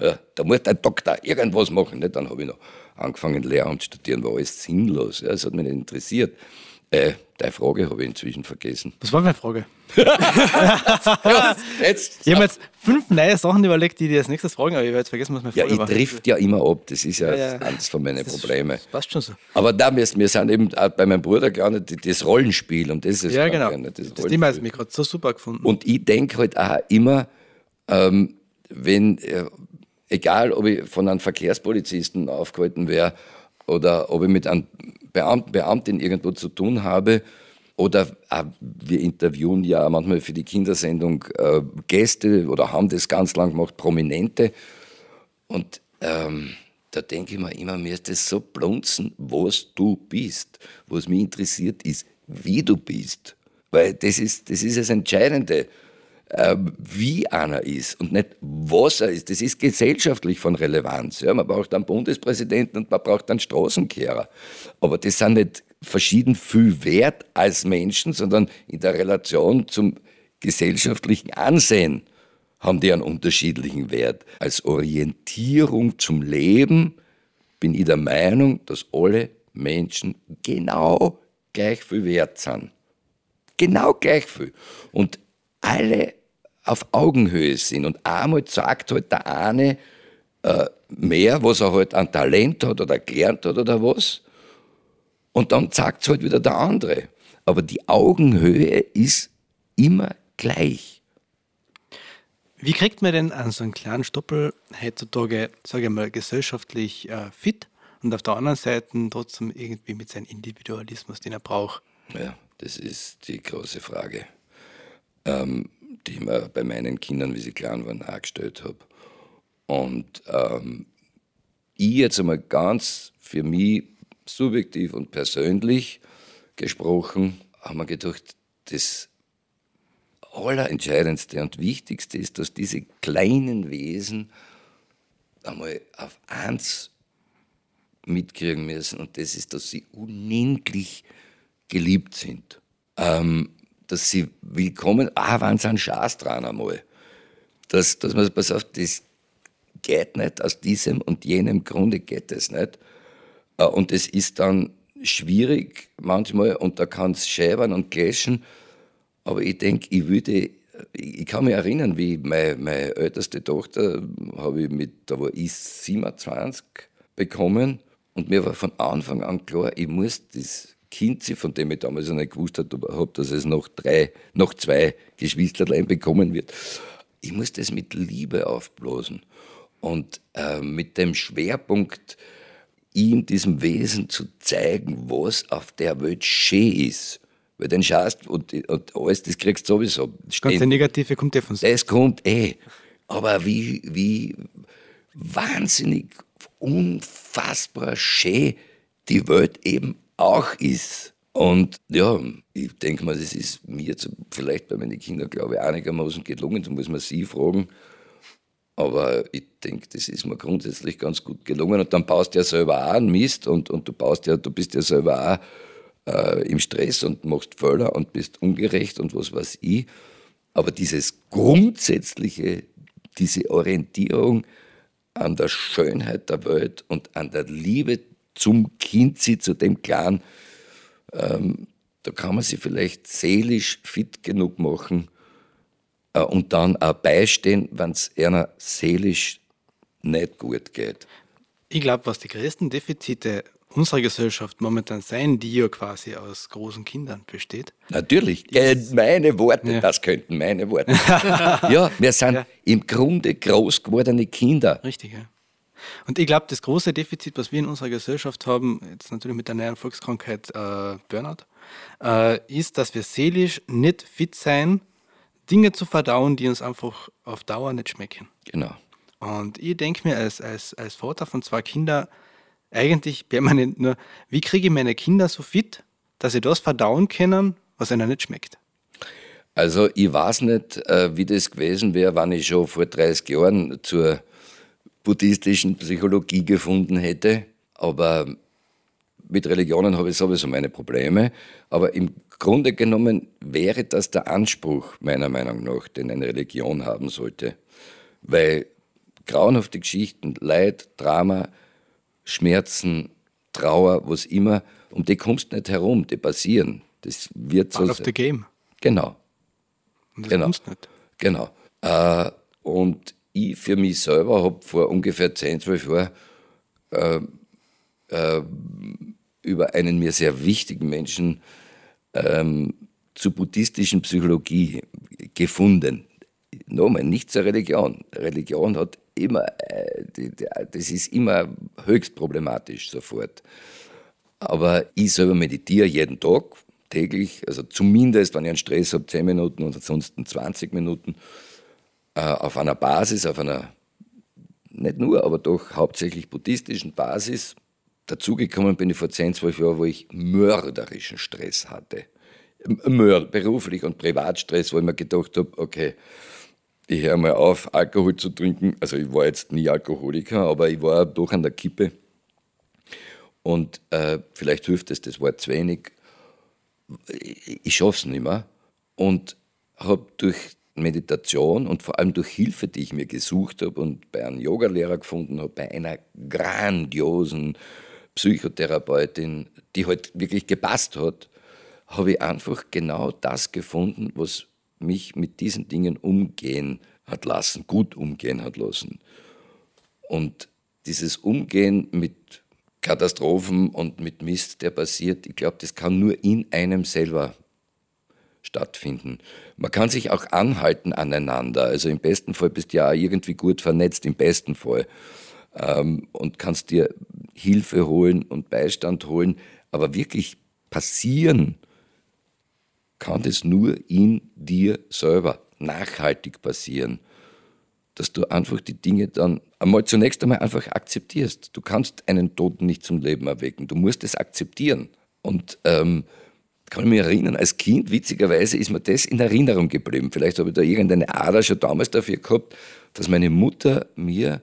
Ja, da muss dein Doktor irgendwas machen. Nicht? Dann habe ich noch angefangen, Lehramt zu studieren, war alles sinnlos. Ja, das hat mich nicht interessiert. Äh, deine Frage habe ich inzwischen vergessen. Was war meine Frage? ja, jetzt. Ich habe jetzt fünf neue Sachen überlegt, die dir als nächstes fragen, aber ich habe jetzt vergessen, was meine Frage war. Ja, ich trifft ja immer ab. Das ist ja, ja, ja. eines von meinen Problemen. Das passt schon so. Aber da, wir, wir sind eben auch bei meinem Bruder gelandet, das Rollenspiel. Und das ist ja, genau. Nicht, das, das Thema ist mir gerade so super gefunden. Und ich denke halt auch immer, ähm, wenn, äh, egal ob ich von einem Verkehrspolizisten aufgehalten wäre oder ob ich mit einem Beamten, Beamtin irgendwo zu tun habe. Oder wir interviewen ja manchmal für die Kindersendung äh, Gäste oder haben das ganz lang gemacht, Prominente. Und ähm, da denke ich mir immer, mir ist das so blunzen, was du bist. Was mich interessiert ist, wie du bist. Weil das ist das, ist das Entscheidende. Ähm, wie einer ist und nicht was er ist. Das ist gesellschaftlich von Relevanz. Ja, man braucht einen Bundespräsidenten und man braucht einen Straßenkehrer. Aber das sind nicht verschieden viel wert als Menschen, sondern in der Relation zum gesellschaftlichen Ansehen haben die einen unterschiedlichen Wert. Als Orientierung zum Leben bin ich der Meinung, dass alle Menschen genau gleich viel wert sind. Genau gleich viel. Und alle auf Augenhöhe sind. Und einmal sagt halt der eine äh, mehr, was er halt an Talent hat oder gelernt hat oder was. Und dann sagt es halt wieder der andere. Aber die Augenhöhe ist immer gleich. Wie kriegt man denn an so einen kleinen Stoppel heutzutage, sage ich mal, gesellschaftlich äh, fit und auf der anderen Seite trotzdem irgendwie mit seinem Individualismus, den er braucht? Ja, das ist die große Frage. Ähm, die ich mir bei meinen Kindern, wie sie klein waren, auch gestellt habe. Und ähm, ich jetzt einmal ganz für mich subjektiv und persönlich gesprochen, haben wir gedacht, das Allerentscheidendste und Wichtigste ist, dass diese kleinen Wesen einmal auf eins mitkriegen müssen und das ist, dass sie unendlich geliebt sind. Ähm, dass sie willkommen, ah, wenn sie einen Schaß dran einmal. Dass, dass man, pass auf, das geht nicht, aus diesem und jenem Grunde geht es nicht. Äh, und es ist dann schwierig manchmal und da kann es schäbern und clashen. Aber ich denke, ich würde, ich kann mich erinnern, wie meine, meine älteste Tochter habe ich mit, da war ich 27 bekommen und mir war von Anfang an klar, ich muss das Kind, von dem ich damals noch nicht gewusst habe, dass es noch drei, noch zwei Geschwisterlein bekommen wird. Ich muss das mit Liebe aufblasen und äh, mit dem Schwerpunkt, ihm, diesem Wesen zu zeigen, was auf der Welt schön ist. Weil den schaust und, und alles, das kriegst du sowieso. Das ganze Negative kommt ja von selbst. Das kommt eh. Aber wie, wie wahnsinnig, unfassbar schön die Welt eben auch ist. Und ja, ich denke mal, das ist mir jetzt vielleicht bei meinen Kindern, glaube ich, einigermaßen gelungen. Da muss man sie fragen. Aber ich denke, das ist mir grundsätzlich ganz gut gelungen. Und dann baust du ja selber auch einen Mist und, und du baust ja, du bist ja selber auch äh, im Stress und machst Fehler und bist ungerecht und was weiß ich. Aber dieses grundsätzliche, diese Orientierung an der Schönheit der Welt und an der Liebe zum Kind, zu dem Clan, ähm, da kann man sich vielleicht seelisch fit genug machen, äh, und dann auch beistehen, wenn es einer seelisch nicht gut geht. Ich glaube, was die größten Defizite unserer Gesellschaft momentan sein, die ja quasi aus großen Kindern besteht. Natürlich, äh, meine Worte, ja. das könnten meine Worte. ja, wir sind ja. im Grunde groß gewordene Kinder. Richtig, ja. Und ich glaube, das große Defizit, was wir in unserer Gesellschaft haben, jetzt natürlich mit der neuen Volkskrankheit äh, Burnout, äh, ist, dass wir seelisch nicht fit sein, Dinge zu verdauen, die uns einfach auf Dauer nicht schmecken. Genau. Und ich denke mir als, als, als Vater von zwei Kindern, eigentlich permanent nur, wie kriege ich meine Kinder so fit, dass sie das verdauen können, was ihnen nicht schmeckt. Also ich weiß nicht, äh, wie das gewesen wäre, wenn ich schon vor 30 Jahren zur buddhistischen Psychologie gefunden hätte. Aber mit Religionen habe ich sowieso meine Probleme. Aber im Grunde genommen wäre das der Anspruch, meiner Meinung nach, den eine Religion haben sollte. Weil grauenhafte Geschichten, Leid, Drama, Schmerzen, Trauer, was immer, um die kommst du nicht herum, die passieren. Das wird so. Part of the game. Genau. Und das genau. kommst nicht. Genau. Äh, und ich für mich selber habe vor ungefähr 10, 12 Jahren äh, äh, über einen mir sehr wichtigen Menschen ähm, zur buddhistischen Psychologie gefunden. Nochmal, nicht zur Religion. Religion hat immer, äh, das ist immer höchst problematisch sofort. Aber ich selber meditiere jeden Tag, täglich, also zumindest, wenn ich einen Stress habe, 10 Minuten und ansonsten 20 Minuten, auf einer Basis, auf einer, nicht nur, aber doch hauptsächlich buddhistischen Basis, Dazugekommen bin ich vor 10, 12 Jahren, wo ich mörderischen Stress hatte. Mör, beruflich und Privatstress, wo ich mir gedacht habe, okay, ich höre mal auf, Alkohol zu trinken. Also ich war jetzt nie Alkoholiker, aber ich war doch an der Kippe. Und äh, vielleicht hilft es, das Wort zu wenig. Ich, ich schaffe es nicht mehr. Und habe durch Meditation und vor allem durch Hilfe, die ich mir gesucht habe und bei einem Yogalehrer gefunden habe, bei einer grandiosen Psychotherapeutin, die halt wirklich gepasst hat, habe ich einfach genau das gefunden, was mich mit diesen Dingen umgehen hat lassen, gut umgehen hat lassen. Und dieses Umgehen mit Katastrophen und mit Mist, der passiert, ich glaube, das kann nur in einem selber stattfinden. Man kann sich auch anhalten aneinander. Also im besten Fall bist du ja irgendwie gut vernetzt, im besten Fall ähm, und kannst dir Hilfe holen und Beistand holen. Aber wirklich passieren kann das nur in dir selber. nachhaltig passieren, dass du einfach die Dinge dann einmal zunächst einmal einfach akzeptierst. Du kannst einen Toten nicht zum Leben erwecken. Du musst es akzeptieren. Und ähm, kann ich mich erinnern, als Kind, witzigerweise, ist mir das in Erinnerung geblieben. Vielleicht habe ich da irgendeine Ader schon damals dafür gehabt, dass meine Mutter mir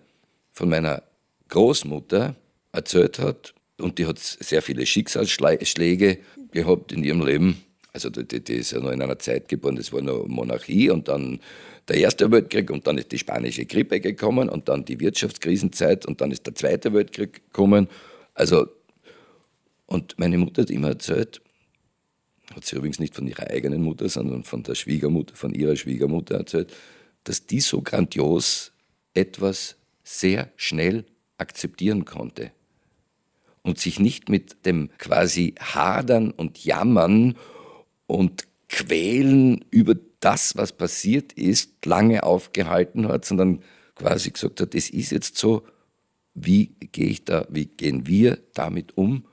von meiner Großmutter erzählt hat, und die hat sehr viele Schicksalsschläge gehabt in ihrem Leben. Also die, die ist ja noch in einer Zeit geboren, das war noch Monarchie und dann der Erste Weltkrieg und dann ist die spanische Grippe gekommen und dann die Wirtschaftskrisenzeit und dann ist der Zweite Weltkrieg gekommen. Also, und meine Mutter hat immer erzählt, hat sie übrigens nicht von ihrer eigenen Mutter, sondern von der Schwiegermutter, von ihrer Schwiegermutter erzählt, dass die so grandios etwas sehr schnell akzeptieren konnte und sich nicht mit dem quasi Hadern und Jammern und Quälen über das, was passiert ist, lange aufgehalten hat, sondern quasi gesagt hat, es ist jetzt so, wie gehe ich da, wie gehen wir damit um?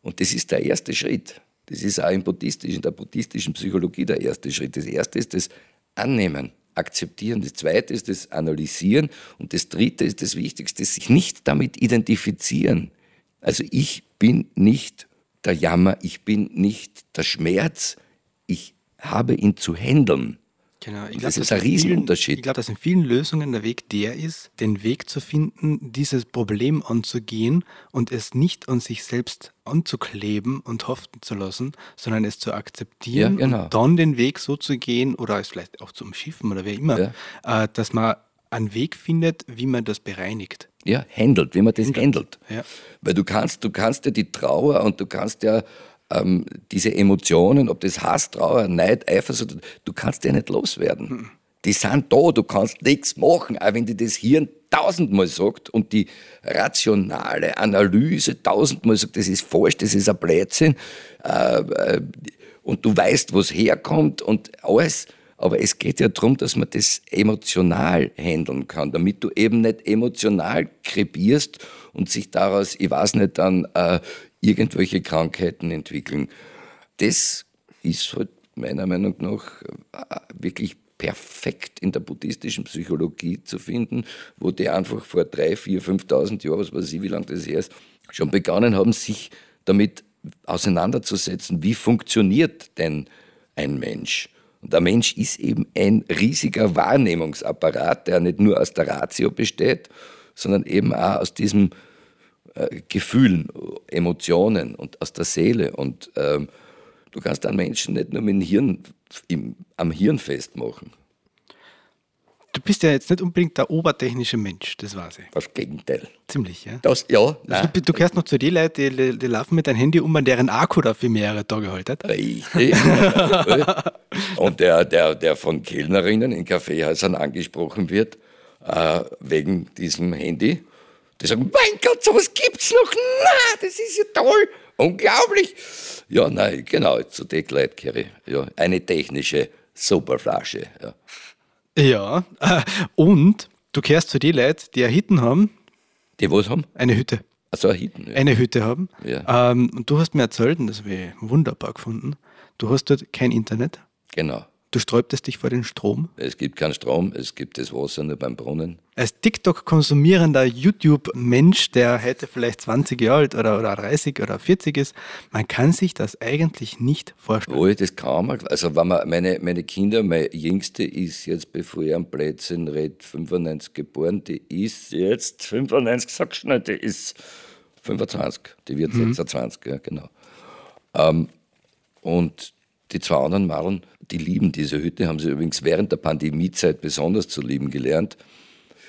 Und das ist der erste Schritt. Das ist auch im buddhistischen, in der buddhistischen Psychologie der erste Schritt. Das erste ist das Annehmen, Akzeptieren. Das zweite ist das Analysieren. Und das dritte ist das Wichtigste, sich nicht damit identifizieren. Also ich bin nicht der Jammer, ich bin nicht der Schmerz, ich habe ihn zu handeln. Genau, ich glaube, das ist ein Riesenunterschied. Ich glaube, dass in vielen Lösungen der Weg der ist, den Weg zu finden, dieses Problem anzugehen und es nicht an sich selbst anzukleben und haften zu lassen, sondern es zu akzeptieren ja, genau. und dann den Weg so zu gehen oder es vielleicht auch zu umschiffen oder wie immer, ja. äh, dass man einen Weg findet, wie man das bereinigt. Ja, handelt, wie man das handelt. Ja. Weil du kannst, du kannst ja die Trauer und du kannst ja ähm, diese Emotionen, ob das Hass, Trauer, Neid, Eifersucht, du kannst ja nicht loswerden. Hm. Die sind da, du kannst nichts machen, auch wenn dir das Hirn tausendmal sagt und die rationale Analyse tausendmal sagt, das ist falsch, das ist ein Blödsinn äh, äh, und du weißt, wo es herkommt und alles. Aber es geht ja darum, dass man das emotional handeln kann, damit du eben nicht emotional krepierst und sich daraus, ich weiß nicht, dann äh, irgendwelche Krankheiten entwickeln. Das ist halt meiner Meinung nach äh, wirklich perfekt in der buddhistischen Psychologie zu finden, wo die einfach vor drei, vier, 5.000 Jahren, was weiß ich, wie lange das her ist, schon begonnen haben, sich damit auseinanderzusetzen, wie funktioniert denn ein Mensch. Und der Mensch ist eben ein riesiger Wahrnehmungsapparat, der nicht nur aus der Ratio besteht, sondern eben auch aus diesem äh, Gefühlen, Emotionen und aus der Seele. Und ähm, du kannst einen Menschen nicht nur mit dem Hirn, im, am Hirn festmachen. Du bist ja jetzt nicht unbedingt der obertechnische Mensch, das weiß ich. Das Gegenteil. Ziemlich, ja. Das, ja. Also, du, du gehörst noch zu den Leuten, die, die, laufen mit deinem Handy um, an deren Akku da für mehrere Tage haltet. Richtig. und der, der, der von Kellnerinnen in Kaffeehäusern angesprochen wird, äh, wegen diesem Handy, die sagen, mein Gott, sowas gibt's noch. Na, das ist ja toll. Unglaublich. Ja, nein, genau, zu den Leuten Ja, eine technische Superflasche. Ja. Ja, äh, und du kehrst zu den Leuten, die eine Hütten haben. Die was haben? Eine Hütte. Also eine Hütte. Ja. Eine Hütte haben. Ja. Ähm, und du hast mir erzählt, und das habe ich wunderbar gefunden, du hast dort kein Internet. Genau. Du sträubtest dich vor den Strom? Es gibt keinen Strom, es gibt das Wasser nur beim Brunnen. Als TikTok-konsumierender YouTube-Mensch, der heute vielleicht 20 Jahre alt oder, oder 30 oder 40 ist, man kann sich das eigentlich nicht vorstellen. Oh, das kann man. Also wenn man, meine, meine Kinder, meine Jüngste ist jetzt, bevor ich am Plätzchen red, 95 geboren, die ist jetzt 95, sagst du nicht, die ist 25, die wird mhm. 26, ja genau. Ähm, und die zwei anderen Malen, die lieben diese Hütte, haben sie übrigens während der Pandemiezeit besonders zu lieben gelernt.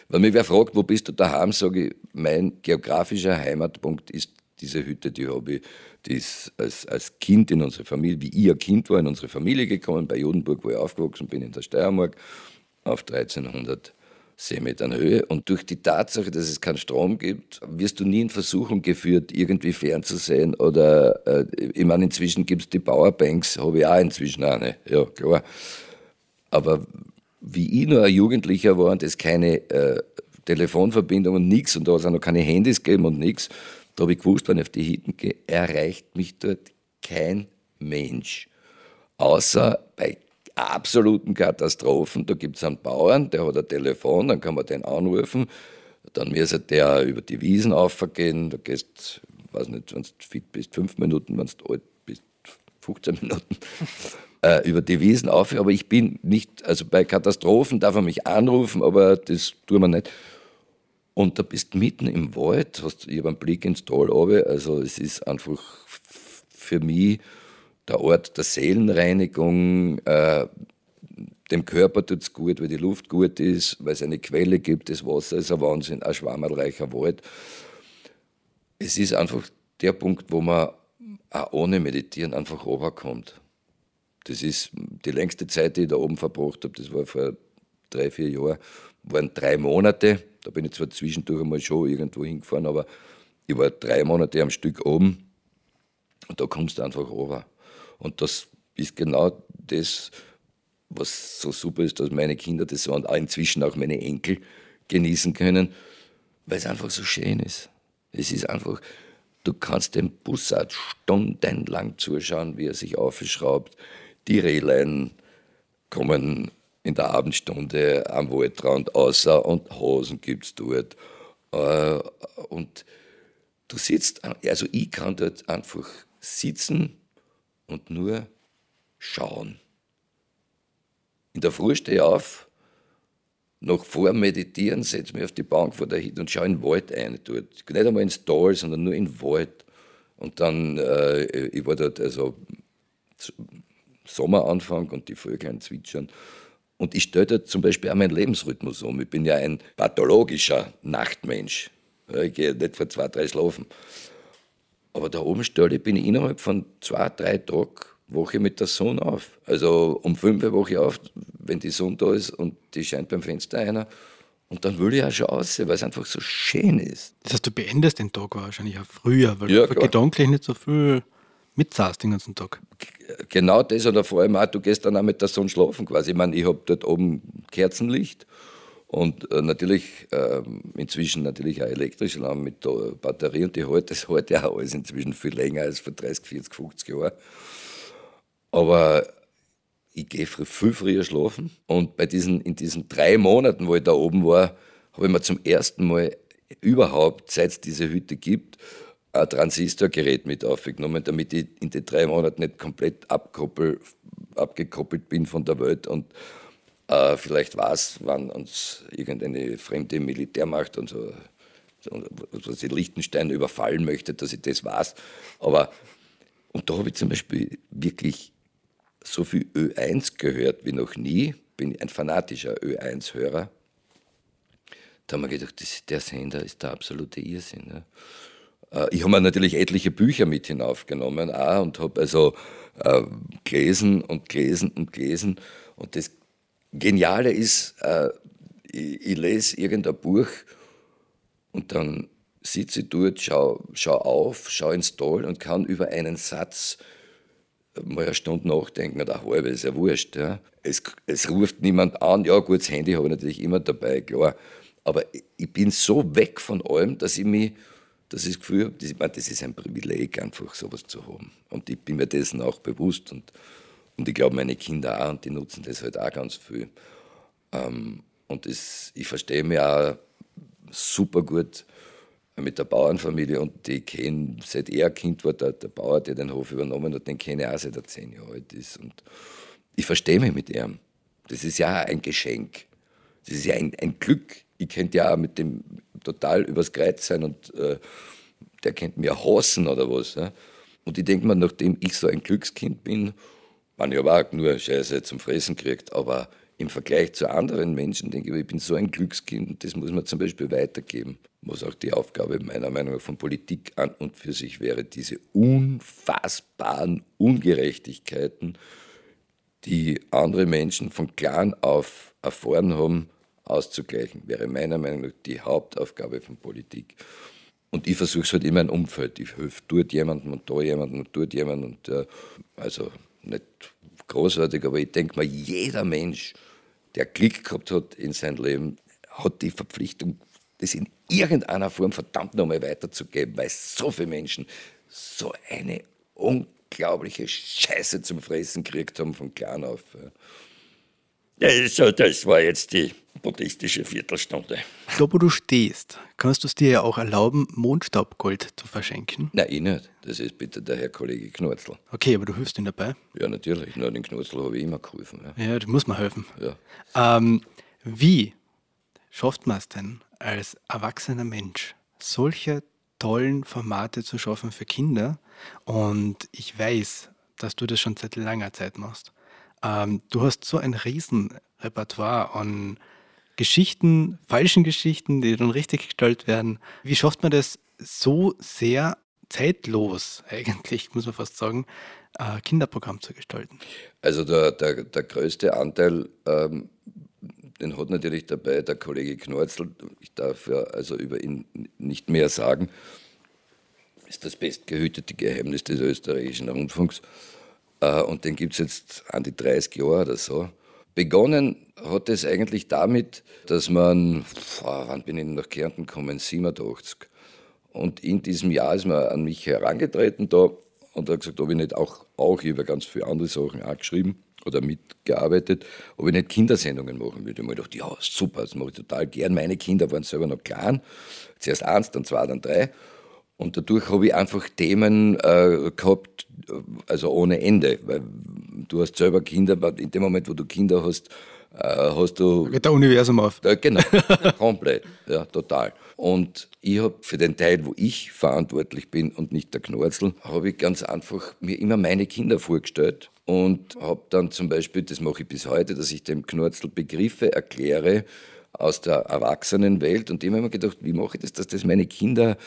Wenn mich wer fragt, wo bist du daheim, sage ich, mein geografischer Heimatpunkt ist diese Hütte, die habe ich, die ist als, als Kind in unsere Familie, wie ich ein Kind war, in unsere Familie gekommen, bei Jodenburg, wo ich aufgewachsen bin, in der Steiermark, auf 1300 Seemetern Höhe. Und durch die Tatsache, dass es keinen Strom gibt, wirst du nie in Versuchung geführt, irgendwie fernzusehen. Oder, äh, ich meine, inzwischen gibt es die Powerbanks, habe ich auch inzwischen eine, ja klar. Aber wie ich nur ein Jugendlicher war und es keine äh, Telefonverbindung und nichts und da es auch noch keine Handys gegeben und nichts, da habe ich gewusst, wenn ich auf die Hitten gehe, erreicht mich dort kein Mensch. Außer bei absoluten Katastrophen. Da gibt es einen Bauern, der hat ein Telefon, dann kann man den anrufen. Dann müsste der über die Wiesen aufgehen. Da gehst, weiß nicht, wenn du fit bist, fünf Minuten, wenn du alt bist, 15 Minuten. äh, über die Wiesen auf. Aber ich bin nicht, also bei Katastrophen darf er mich anrufen, aber das tun wir nicht. Und da bist mitten im Wald, hast ich einen Blick ins Tal runter. Also es ist einfach für mich der Ort der Seelenreinigung. Äh, dem Körper tut es gut, weil die Luft gut ist, weil es eine Quelle gibt, das Wasser ist ein Wahnsinn, ein schwammerreicher Wald. Es ist einfach der Punkt, wo man auch ohne Meditieren einfach runterkommt. Das ist die längste Zeit, die ich da oben verbracht habe, das war vor drei, vier Jahren, waren drei Monate. Da bin ich zwar zwischendurch einmal schon irgendwo hingefahren, aber ich war drei Monate am Stück oben und da kommst du einfach runter. Und das ist genau das, was so super ist, dass meine Kinder das und inzwischen auch meine Enkel genießen können, weil es einfach so schön ist. Es ist einfach, du kannst dem Bussard stundenlang zuschauen, wie er sich aufschraubt. Die Rehlein kommen in der Abendstunde am Waldrand außer und Hosen gibt es dort. Äh, und du sitzt, also ich kann dort einfach sitzen und nur schauen. In der Früh stehe ich auf, noch vor Meditieren setze mich auf die Bank vor der Hütte und schaue in den Wald ein. Dort. Nicht einmal ins Tal, sondern nur in den Wald. Und dann, äh, ich war dort also Sommeranfang und die Vögel zwitschern. Und ich stelle dort zum Beispiel auch meinen Lebensrhythmus um. Ich bin ja ein pathologischer Nachtmensch. Ich gehe nicht vor zwei, drei schlafen. Aber da oben stelle bin ich innerhalb von zwei, drei Tagen wache mit der Sonne auf. Also um fünf Uhr wache ich auf, wenn die Sonne da ist und die scheint beim Fenster einer. Und dann will ich auch schon raus, weil es einfach so schön ist. Das heißt, du beendest den Tag wahrscheinlich auch früher, weil ja, du gedanklich nicht so viel mitsaßt den ganzen Tag. Genau das oder vor allem auch, du gehst dann auch mit der Sonne schlafen quasi. Ich meine, ich habe dort oben Kerzenlicht und äh, natürlich äh, inzwischen natürlich auch elektrische Lampen mit Batterie und die hält, das hält ja auch alles inzwischen viel länger als vor 30, 40, 50 Jahren. Aber ich gehe viel früher schlafen und bei diesen, in diesen drei Monaten, wo ich da oben war, habe ich mir zum ersten Mal überhaupt, seit es diese Hütte gibt, ein Transistorgerät mit aufgenommen, damit ich in den drei Monaten nicht komplett abgekoppelt bin von der Welt und äh, vielleicht weiß, wann uns irgendeine fremde Militärmacht und so, was ich Liechtenstein überfallen möchte, dass ich das weiß. Aber, und da habe ich zum Beispiel wirklich so viel Ö1 gehört wie noch nie, bin ein fanatischer Ö1-Hörer. Da haben wir gedacht, das, der Sender ist der absolute Irrsinn. Ne? Ich habe mir natürlich etliche Bücher mit hinaufgenommen auch, und habe also äh, gelesen und gelesen und gelesen. Und das Geniale ist, äh, ich, ich, lese irgendein Buch und dann sitze ich dort, schau, schau auf, schau ins Tal und kann über einen Satz mal eine Stunde nachdenken oder eine halbe, ist ja wurscht. Ja. Es, es ruft niemand an, ja gut, das Handy habe ich natürlich immer dabei, klar. Aber ich bin so weg von allem, dass ich mich dass ich das Gefühl habe, meine, das ist ein Privileg, einfach sowas zu haben. Und ich bin mir dessen auch bewusst und, und ich glaube, meine Kinder auch und die nutzen das halt auch ganz viel. Ähm, und das, ich verstehe mich auch super gut mit der Bauernfamilie und die kennen, seit er Kind war, der, der Bauer, der den Hof übernommen hat, den kenne ich auch seit er zehn Jahre alt ist. Und ich verstehe mich mit ihm. Das ist ja ein Geschenk. Das ist ja ein, ein Glück. Ich könnte ja auch mit dem total übers Kreuz sein und äh, der könnte mir hassen oder was. Ja? Und ich denke mir, nachdem ich so ein Glückskind bin, ich aber auch nur Scheiße zum Fressen kriegt, aber im Vergleich zu anderen Menschen denke ich, ich bin so ein Glückskind und das muss man zum Beispiel weitergeben. Was auch die Aufgabe meiner Meinung nach von Politik an und für sich wäre, diese unfassbaren Ungerechtigkeiten, die andere Menschen von klein auf erfahren haben, auszugleichen, wäre meiner Meinung nach die Hauptaufgabe von Politik. Und ich versuche es halt immer ein Umfeld. Ich helfe dort jemandem und da jemandem und dort jemandem. Und, äh, also nicht großartig, aber ich denke mal, jeder Mensch, der Glück gehabt hat in seinem Leben, hat die Verpflichtung, das in irgendeiner Form verdammt nochmal weiterzugeben, weil so viele Menschen so eine unglaubliche Scheiße zum Fressen gekriegt haben von klein auf. Also, das war jetzt die buddhistische Viertelstunde. Da, wo du stehst, kannst du es dir ja auch erlauben, Mondstaubgold zu verschenken? Nein, ich nicht. Das ist bitte der Herr Kollege Knurzel. Okay, aber du hilfst ihm dabei? Ja, natürlich. Nur den Knurzel habe ich immer geholfen. Ja, ja du musst mir helfen. Ja. Ähm, wie schafft man es denn als erwachsener Mensch, solche tollen Formate zu schaffen für Kinder? Und ich weiß, dass du das schon seit langer Zeit machst. Ähm, du hast so ein Riesenrepertoire an Geschichten, falschen Geschichten, die dann richtig gestellt werden. Wie schafft man das so sehr zeitlos, eigentlich, muss man fast sagen, ein Kinderprogramm zu gestalten? Also der, der, der größte Anteil, ähm, den hat natürlich dabei der Kollege Knorzel. Ich darf ja also über ihn nicht mehr sagen. Ist das bestgehütete Geheimnis des österreichischen Rundfunks. Äh, und den gibt es jetzt an die 30 Jahre oder so. Begonnen hat es eigentlich damit, dass man, boah, wann bin ich nach Kärnten gekommen? 87. Und in diesem Jahr ist man an mich herangetreten da und hat gesagt, ob ich nicht auch, auch ich habe ganz viele andere Sachen auch geschrieben oder mitgearbeitet, ob ich nicht Kindersendungen machen würde. Ich habe gedacht, ja, super, das mache ich total gern. Meine Kinder waren selber noch klein. Zuerst eins, dann zwei, dann drei. Und dadurch habe ich einfach Themen äh, gehabt, also ohne Ende. Weil du hast selber Kinder, in dem Moment, wo du Kinder hast, äh, hast du. Da geht der Universum auf. Äh, genau, komplett, ja, total. Und ich habe für den Teil, wo ich verantwortlich bin und nicht der Knorzel, habe ich ganz einfach mir immer meine Kinder vorgestellt und habe dann zum Beispiel, das mache ich bis heute, dass ich dem Knorzel Begriffe erkläre aus der Erwachsenenwelt und dem habe ich mir gedacht, wie mache ich das, dass das meine Kinder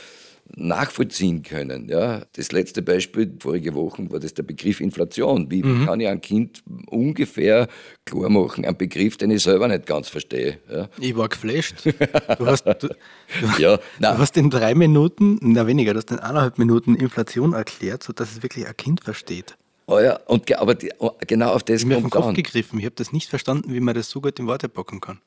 nachvollziehen können. Ja, das letzte Beispiel, vorige Woche, war das der Begriff Inflation. Wie mhm. kann ich ein Kind ungefähr klar machen, einen Begriff, den ich selber nicht ganz verstehe? Ja. Ich war geflasht. Du hast, du, ja, du hast in drei Minuten, na weniger, du hast in eineinhalb Minuten Inflation erklärt, sodass es wirklich ein Kind versteht. Oh ja, und, aber die, oh, genau auf das ich kommt Kopf gegriffen. Ich habe das nicht verstanden, wie man das so gut in Worte packen kann.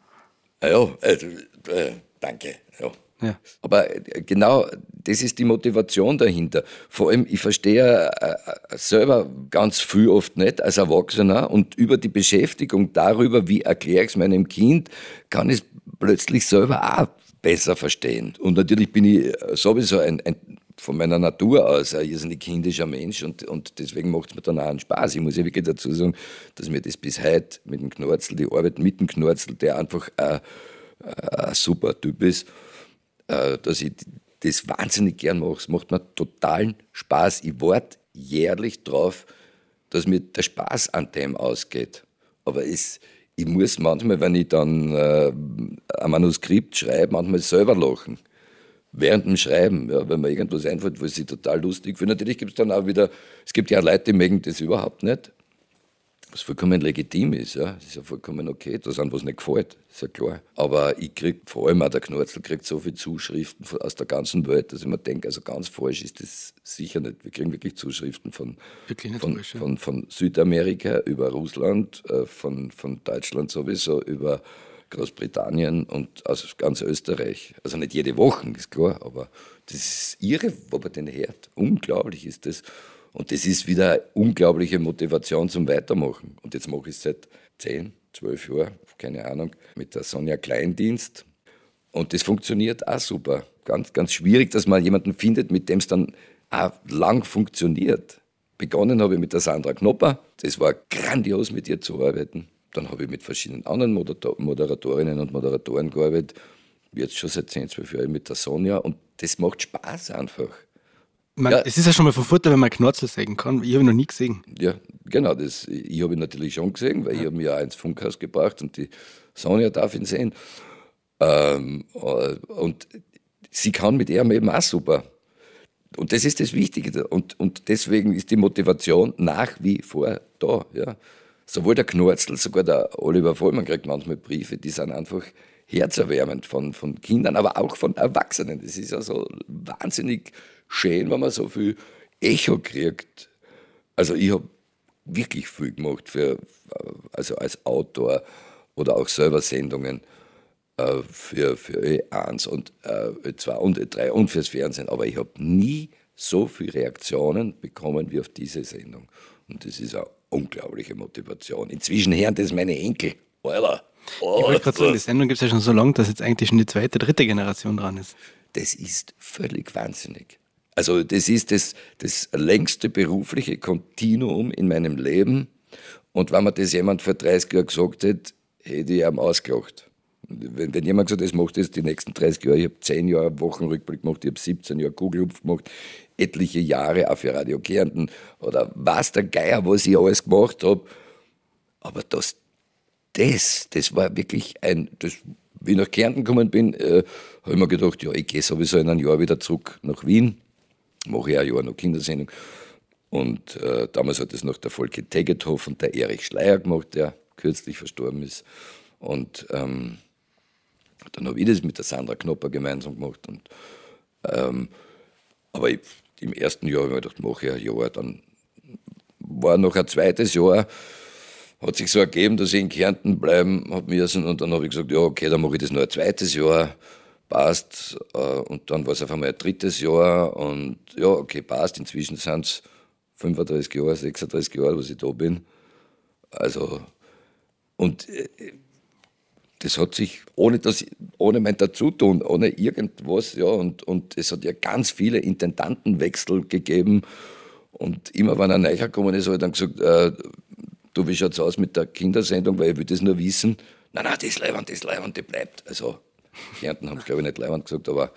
Ja, also, äh, danke. Ja. Ja. Aber äh, genau das ist die Motivation dahinter. Vor allem, ich verstehe äh, äh, selber ganz viel oft nicht als Erwachsener und über die Beschäftigung darüber, wie erkläre ich es meinem Kind, kann ich es plötzlich selber auch besser verstehen. Und natürlich bin ich sowieso ein, ein von meiner Natur aus ein irrsinnig kindischer Mensch und, und deswegen macht es mir dann auch einen Spaß. Ich muss ja wirklich dazu sagen, dass mir das bis heute mit dem Knorzel, die Arbeit mit dem Knorzel, der einfach ein, ein super Typ ist, dass ich das wahnsinnig gern mache. Es macht mir totalen Spaß. Ich warte jährlich drauf, dass mir der Spaß an dem ausgeht. Aber es, ich muss manchmal, wenn ich dann äh, ein Manuskript schreibe, manchmal selber lachen. Während dem Schreiben, ja, wenn mir irgendwas einfällt, was ich total lustig finde. Natürlich gibt es dann auch wieder, es gibt ja Leute, die mögen das überhaupt nicht was vollkommen legitim ist, ja. Das ist ja vollkommen okay, da sind was nicht gefällt, ist ja klar. Aber ich kriege, vor allem auch der Knorzel kriegt so viele Zuschriften aus der ganzen Welt, dass ich mir denke, also ganz falsch ist das sicher nicht. Wir kriegen wirklich Zuschriften von, von, falsch, ja. von, von, Südamerika über Russland, äh, von, von Deutschland sowieso, über Großbritannien und aus ganz Österreich. Also nicht jede Woche, ist klar, aber das ist irre, wo man den hört. Unglaublich ist das. Und das ist wieder eine unglaubliche Motivation zum Weitermachen. Und jetzt mache ich es seit 10, 12 Jahren, keine Ahnung, mit der Sonja Kleindienst. Und das funktioniert auch super. Ganz, ganz schwierig, dass man jemanden findet, mit dem es dann auch lang funktioniert. Begonnen habe ich mit der Sandra Knopper. Das war grandios, mit ihr zu arbeiten. Dann habe ich mit verschiedenen anderen Moderatorinnen und Moderatoren gearbeitet. Jetzt schon seit 10, 12 Jahren mit der Sonja. Und das macht Spaß einfach. Man, ja. Es ist ja schon mal von Vorteil, wenn man Knorzel sägen kann. Ich habe ihn noch nie gesehen. Ja, genau. Das, ich habe ihn natürlich schon gesehen, weil ja. ich habe ihn ja ins Funkhaus gebracht und die Sonja darf ihn sehen. Ähm, äh, und sie kann mit ihm eben auch super. Und das ist das Wichtige. Und, und deswegen ist die Motivation nach wie vor da. Ja. Sowohl der Knorzel, sogar der Oliver Vollmann kriegt manchmal Briefe, die sind einfach herzerwärmend von, von Kindern, aber auch von Erwachsenen. Das ist ja so wahnsinnig schön, wenn man so viel Echo kriegt. Also ich habe wirklich viel gemacht für, also als Autor oder auch selber Sendungen äh, für, für E1 und äh, E2 und E3 und fürs Fernsehen. Aber ich habe nie so viele Reaktionen bekommen wie auf diese Sendung. Und das ist eine unglaubliche Motivation. Inzwischen hören das meine Enkel. Alter. Oh, ich wollte gerade sagen, die Sendung gibt es ja schon so lange, dass jetzt eigentlich schon die zweite, dritte Generation dran ist. Das ist völlig wahnsinnig. Also das ist das, das längste berufliche Kontinuum in meinem Leben. Und wenn mir das jemand vor 30 Jahren gesagt hätte, hätte ich ihm ausgelacht. Wenn, wenn jemand gesagt hat, das macht das die nächsten 30 Jahre, ich habe 10 Jahre Wochenrückblick gemacht, ich habe 17 Jahre Kugelhupf gemacht, etliche Jahre auch für Radio Kärnten oder was der Geier, was ich alles gemacht habe. Aber das, das, das war wirklich ein, das, wie ich nach Kärnten gekommen bin, äh, habe ich mir gedacht, ja, ich gehe sowieso in einem Jahr wieder zurück nach Wien, mache ich ein Jahr noch Kindersendung. Und äh, damals hat es noch der Volke Tegethoff und der Erich Schleier gemacht, der kürzlich verstorben ist. Und ähm, dann habe ich das mit der Sandra Knopper gemeinsam gemacht. Und, ähm, aber ich, im ersten Jahr habe ich mir gedacht, mache ich ein Jahr. Dann war noch ein zweites Jahr, hat sich so ergeben, dass ich in Kärnten bleiben habe müssen. Und dann habe ich gesagt, ja, okay, dann mache ich das noch ein zweites Jahr. Passt. Äh, und dann war es auf einmal ein drittes Jahr. Und ja, okay, passt. Inzwischen sind es 35 Jahre, 36 Jahre, was ich da bin. Also, und äh, das hat sich, ohne, das, ohne mein Dazutun, ohne irgendwas, ja, und, und es hat ja ganz viele Intendantenwechsel gegeben. Und immer wenn ein Neuer gekommen ist, habe ich dann gesagt, äh, du, wie schaut's aus mit der Kindersendung, weil ich will das nur wissen. Nein, nein, das Leiband, das Leiband, die bleibt. Also, Kärnten haben es, glaube ich, nicht Leiband gesagt, aber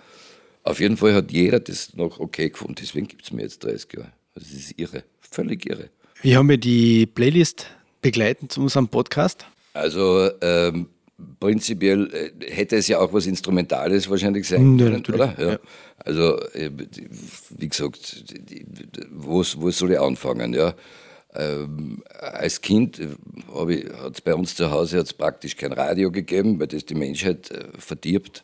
auf jeden Fall hat jeder das noch okay gefunden. Deswegen gibt es mir jetzt 30 Jahre. Also, das ist irre, völlig irre. Wie haben wir die Playlist begleitend zu unserem Podcast? Also, ähm, prinzipiell äh, hätte es ja auch was Instrumentales wahrscheinlich sein können, ja, oder? Ja. ja. Also, äh, wie gesagt, wo, wo soll ich anfangen? Ja? Ähm, als Kind äh, hat es bei uns zu Hause hat's praktisch kein Radio gegeben, weil das die Menschheit äh, verdirbt.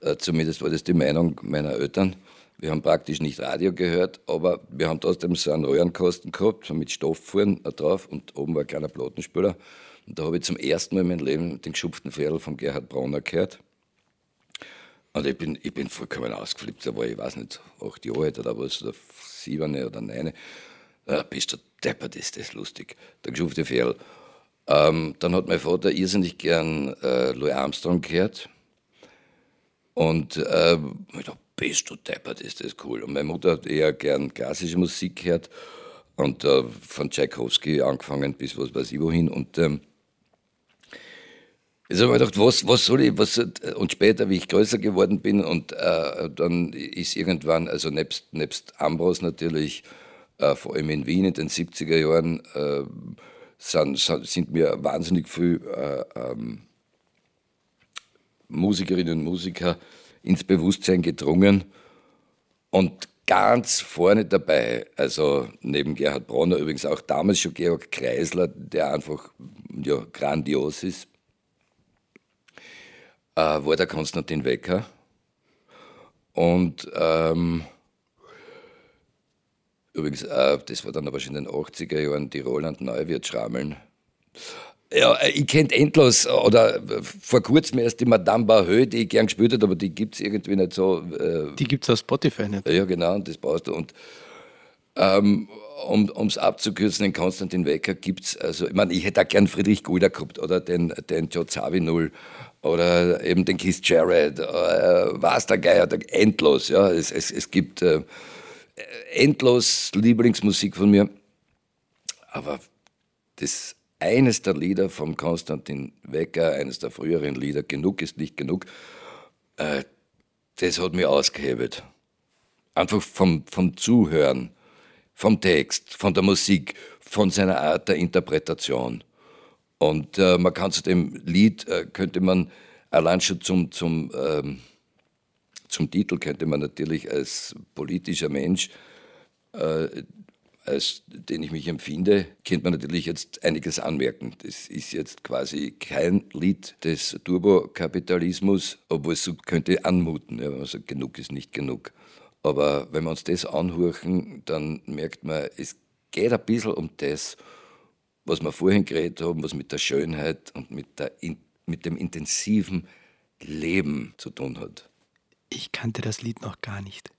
Äh, zumindest war das die Meinung meiner Eltern. Wir haben praktisch nicht Radio gehört, aber wir haben trotzdem so einen Röhrenkasten gehabt, mit Stofffuhren drauf und oben war ein kleiner Plattenspieler. Und da habe ich zum ersten Mal in meinem Leben den geschupften Pferdl von Gerhard Bronner gehört. Und ich bin, ich bin vollkommen ausgeflippt. Da war ich, weiß nicht, acht Jahre alt oder was, oder sieben oder neun. Bist du deppert, ist das lustig. Der geschupfte Pferdl. Ähm, dann hat mein Vater irrsinnig gern äh, Louis Armstrong gehört. Und äh, ich dachte, bist du deppert, ist das cool. Und meine Mutter hat eher gern klassische Musik gehört. Und äh, von Tchaikovsky angefangen bis was weiß ich wohin. Und ähm, Jetzt habe ich mir gedacht, was, was soll ich, was, und später, wie ich größer geworden bin, und äh, dann ist irgendwann, also nebst, nebst Ambros natürlich, äh, vor allem in Wien in den 70er Jahren, äh, sind, sind mir wahnsinnig viele äh, ähm, Musikerinnen und Musiker ins Bewusstsein gedrungen. Und ganz vorne dabei, also neben Gerhard Bronner übrigens auch damals schon Georg Kreisler, der einfach ja, grandios ist äh, war der Konstantin Wecker. Und ähm, übrigens, äh, das war dann aber schon in den 80er Jahren die Roland Neuwirth Schrammeln. Ja, äh, ich kenne endlos, oder äh, vor kurzem erst die Madame Bahö, die ich gern gespielt habe, aber die gibt es irgendwie nicht so. Äh, die gibt es auf Spotify nicht. Ja, genau, und das brauchst du. Und ähm, um es abzukürzen, den Konstantin Wecker gibt es, also ich meine, ich hätte auch gern Friedrich Gulder gehabt oder den, den Joe Zawinul oder eben den Keith Jarrett, äh, was der Geier, der, endlos. Ja. Es, es, es gibt äh, endlos Lieblingsmusik von mir. Aber das eines der Lieder von Konstantin Wecker, eines der früheren Lieder, Genug ist nicht genug, äh, das hat mich ausgehebelt. Einfach vom, vom Zuhören, vom Text, von der Musik, von seiner Art der Interpretation. Und äh, man kann zu dem Lied, äh, könnte man allein schon zum, zum, ähm, zum Titel, könnte man natürlich als politischer Mensch, äh, als den ich mich empfinde, könnte man natürlich jetzt einiges anmerken. Das ist jetzt quasi kein Lied des Turbokapitalismus, obwohl es so könnte anmuten, ja, wenn man sagt, genug ist nicht genug. Aber wenn wir uns das anhören, dann merkt man, es geht ein bisschen um das, was wir vorhin geredet haben, was mit der Schönheit und mit, der, mit dem intensiven Leben zu tun hat. Ich kannte das Lied noch gar nicht.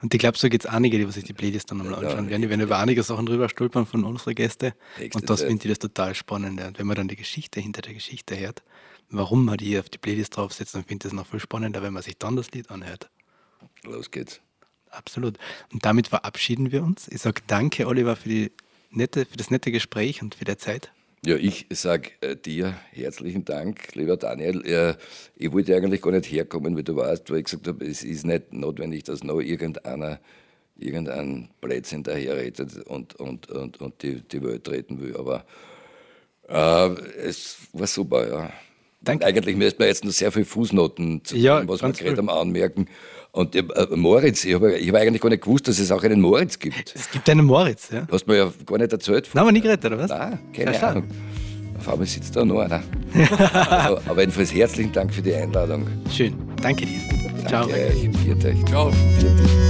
Und ich glaube, so geht es einige, die sich die Playlist dann nochmal anschauen werden. Die werden über einige Sachen drüber stolpern von unseren Gästen. Und das finde ich das total spannend. Und wenn man dann die Geschichte hinter der Geschichte hört, warum man die auf die Playlist draufsetzt, dann finde ich das noch viel spannender, wenn man sich dann das Lied anhört. Los geht's. Absolut. Und damit verabschieden wir uns. Ich sage danke, Oliver, für, die nette, für das nette Gespräch und für die Zeit. Ja, ich sage äh, dir herzlichen Dank, lieber Daniel. Äh, ich wollte eigentlich gar nicht herkommen, wie du weißt, weil ich gesagt habe, es ist nicht notwendig, dass noch irgendeiner irgendeinen Blödsinn daherredet und, und, und, und die, die Welt retten will. Aber äh, es war super, ja. Danke. Eigentlich müsste man jetzt noch sehr viele Fußnoten zu ja, was wir gerade am Anmerken. Und äh, Moritz, ich habe hab eigentlich gar nicht gewusst, dass es auch einen Moritz gibt. Es gibt einen Moritz, ja. Hast du mir ja gar nicht erzählt. Nein, aber nie geredet, oder was? Nein, keine ja, Ahnung. Auf einmal sitzt da noch einer. aber, aber jedenfalls herzlichen Dank für die Einladung. Schön, danke dir. Danke Ciao. Euch. Viert euch. Ciao. Viert euch.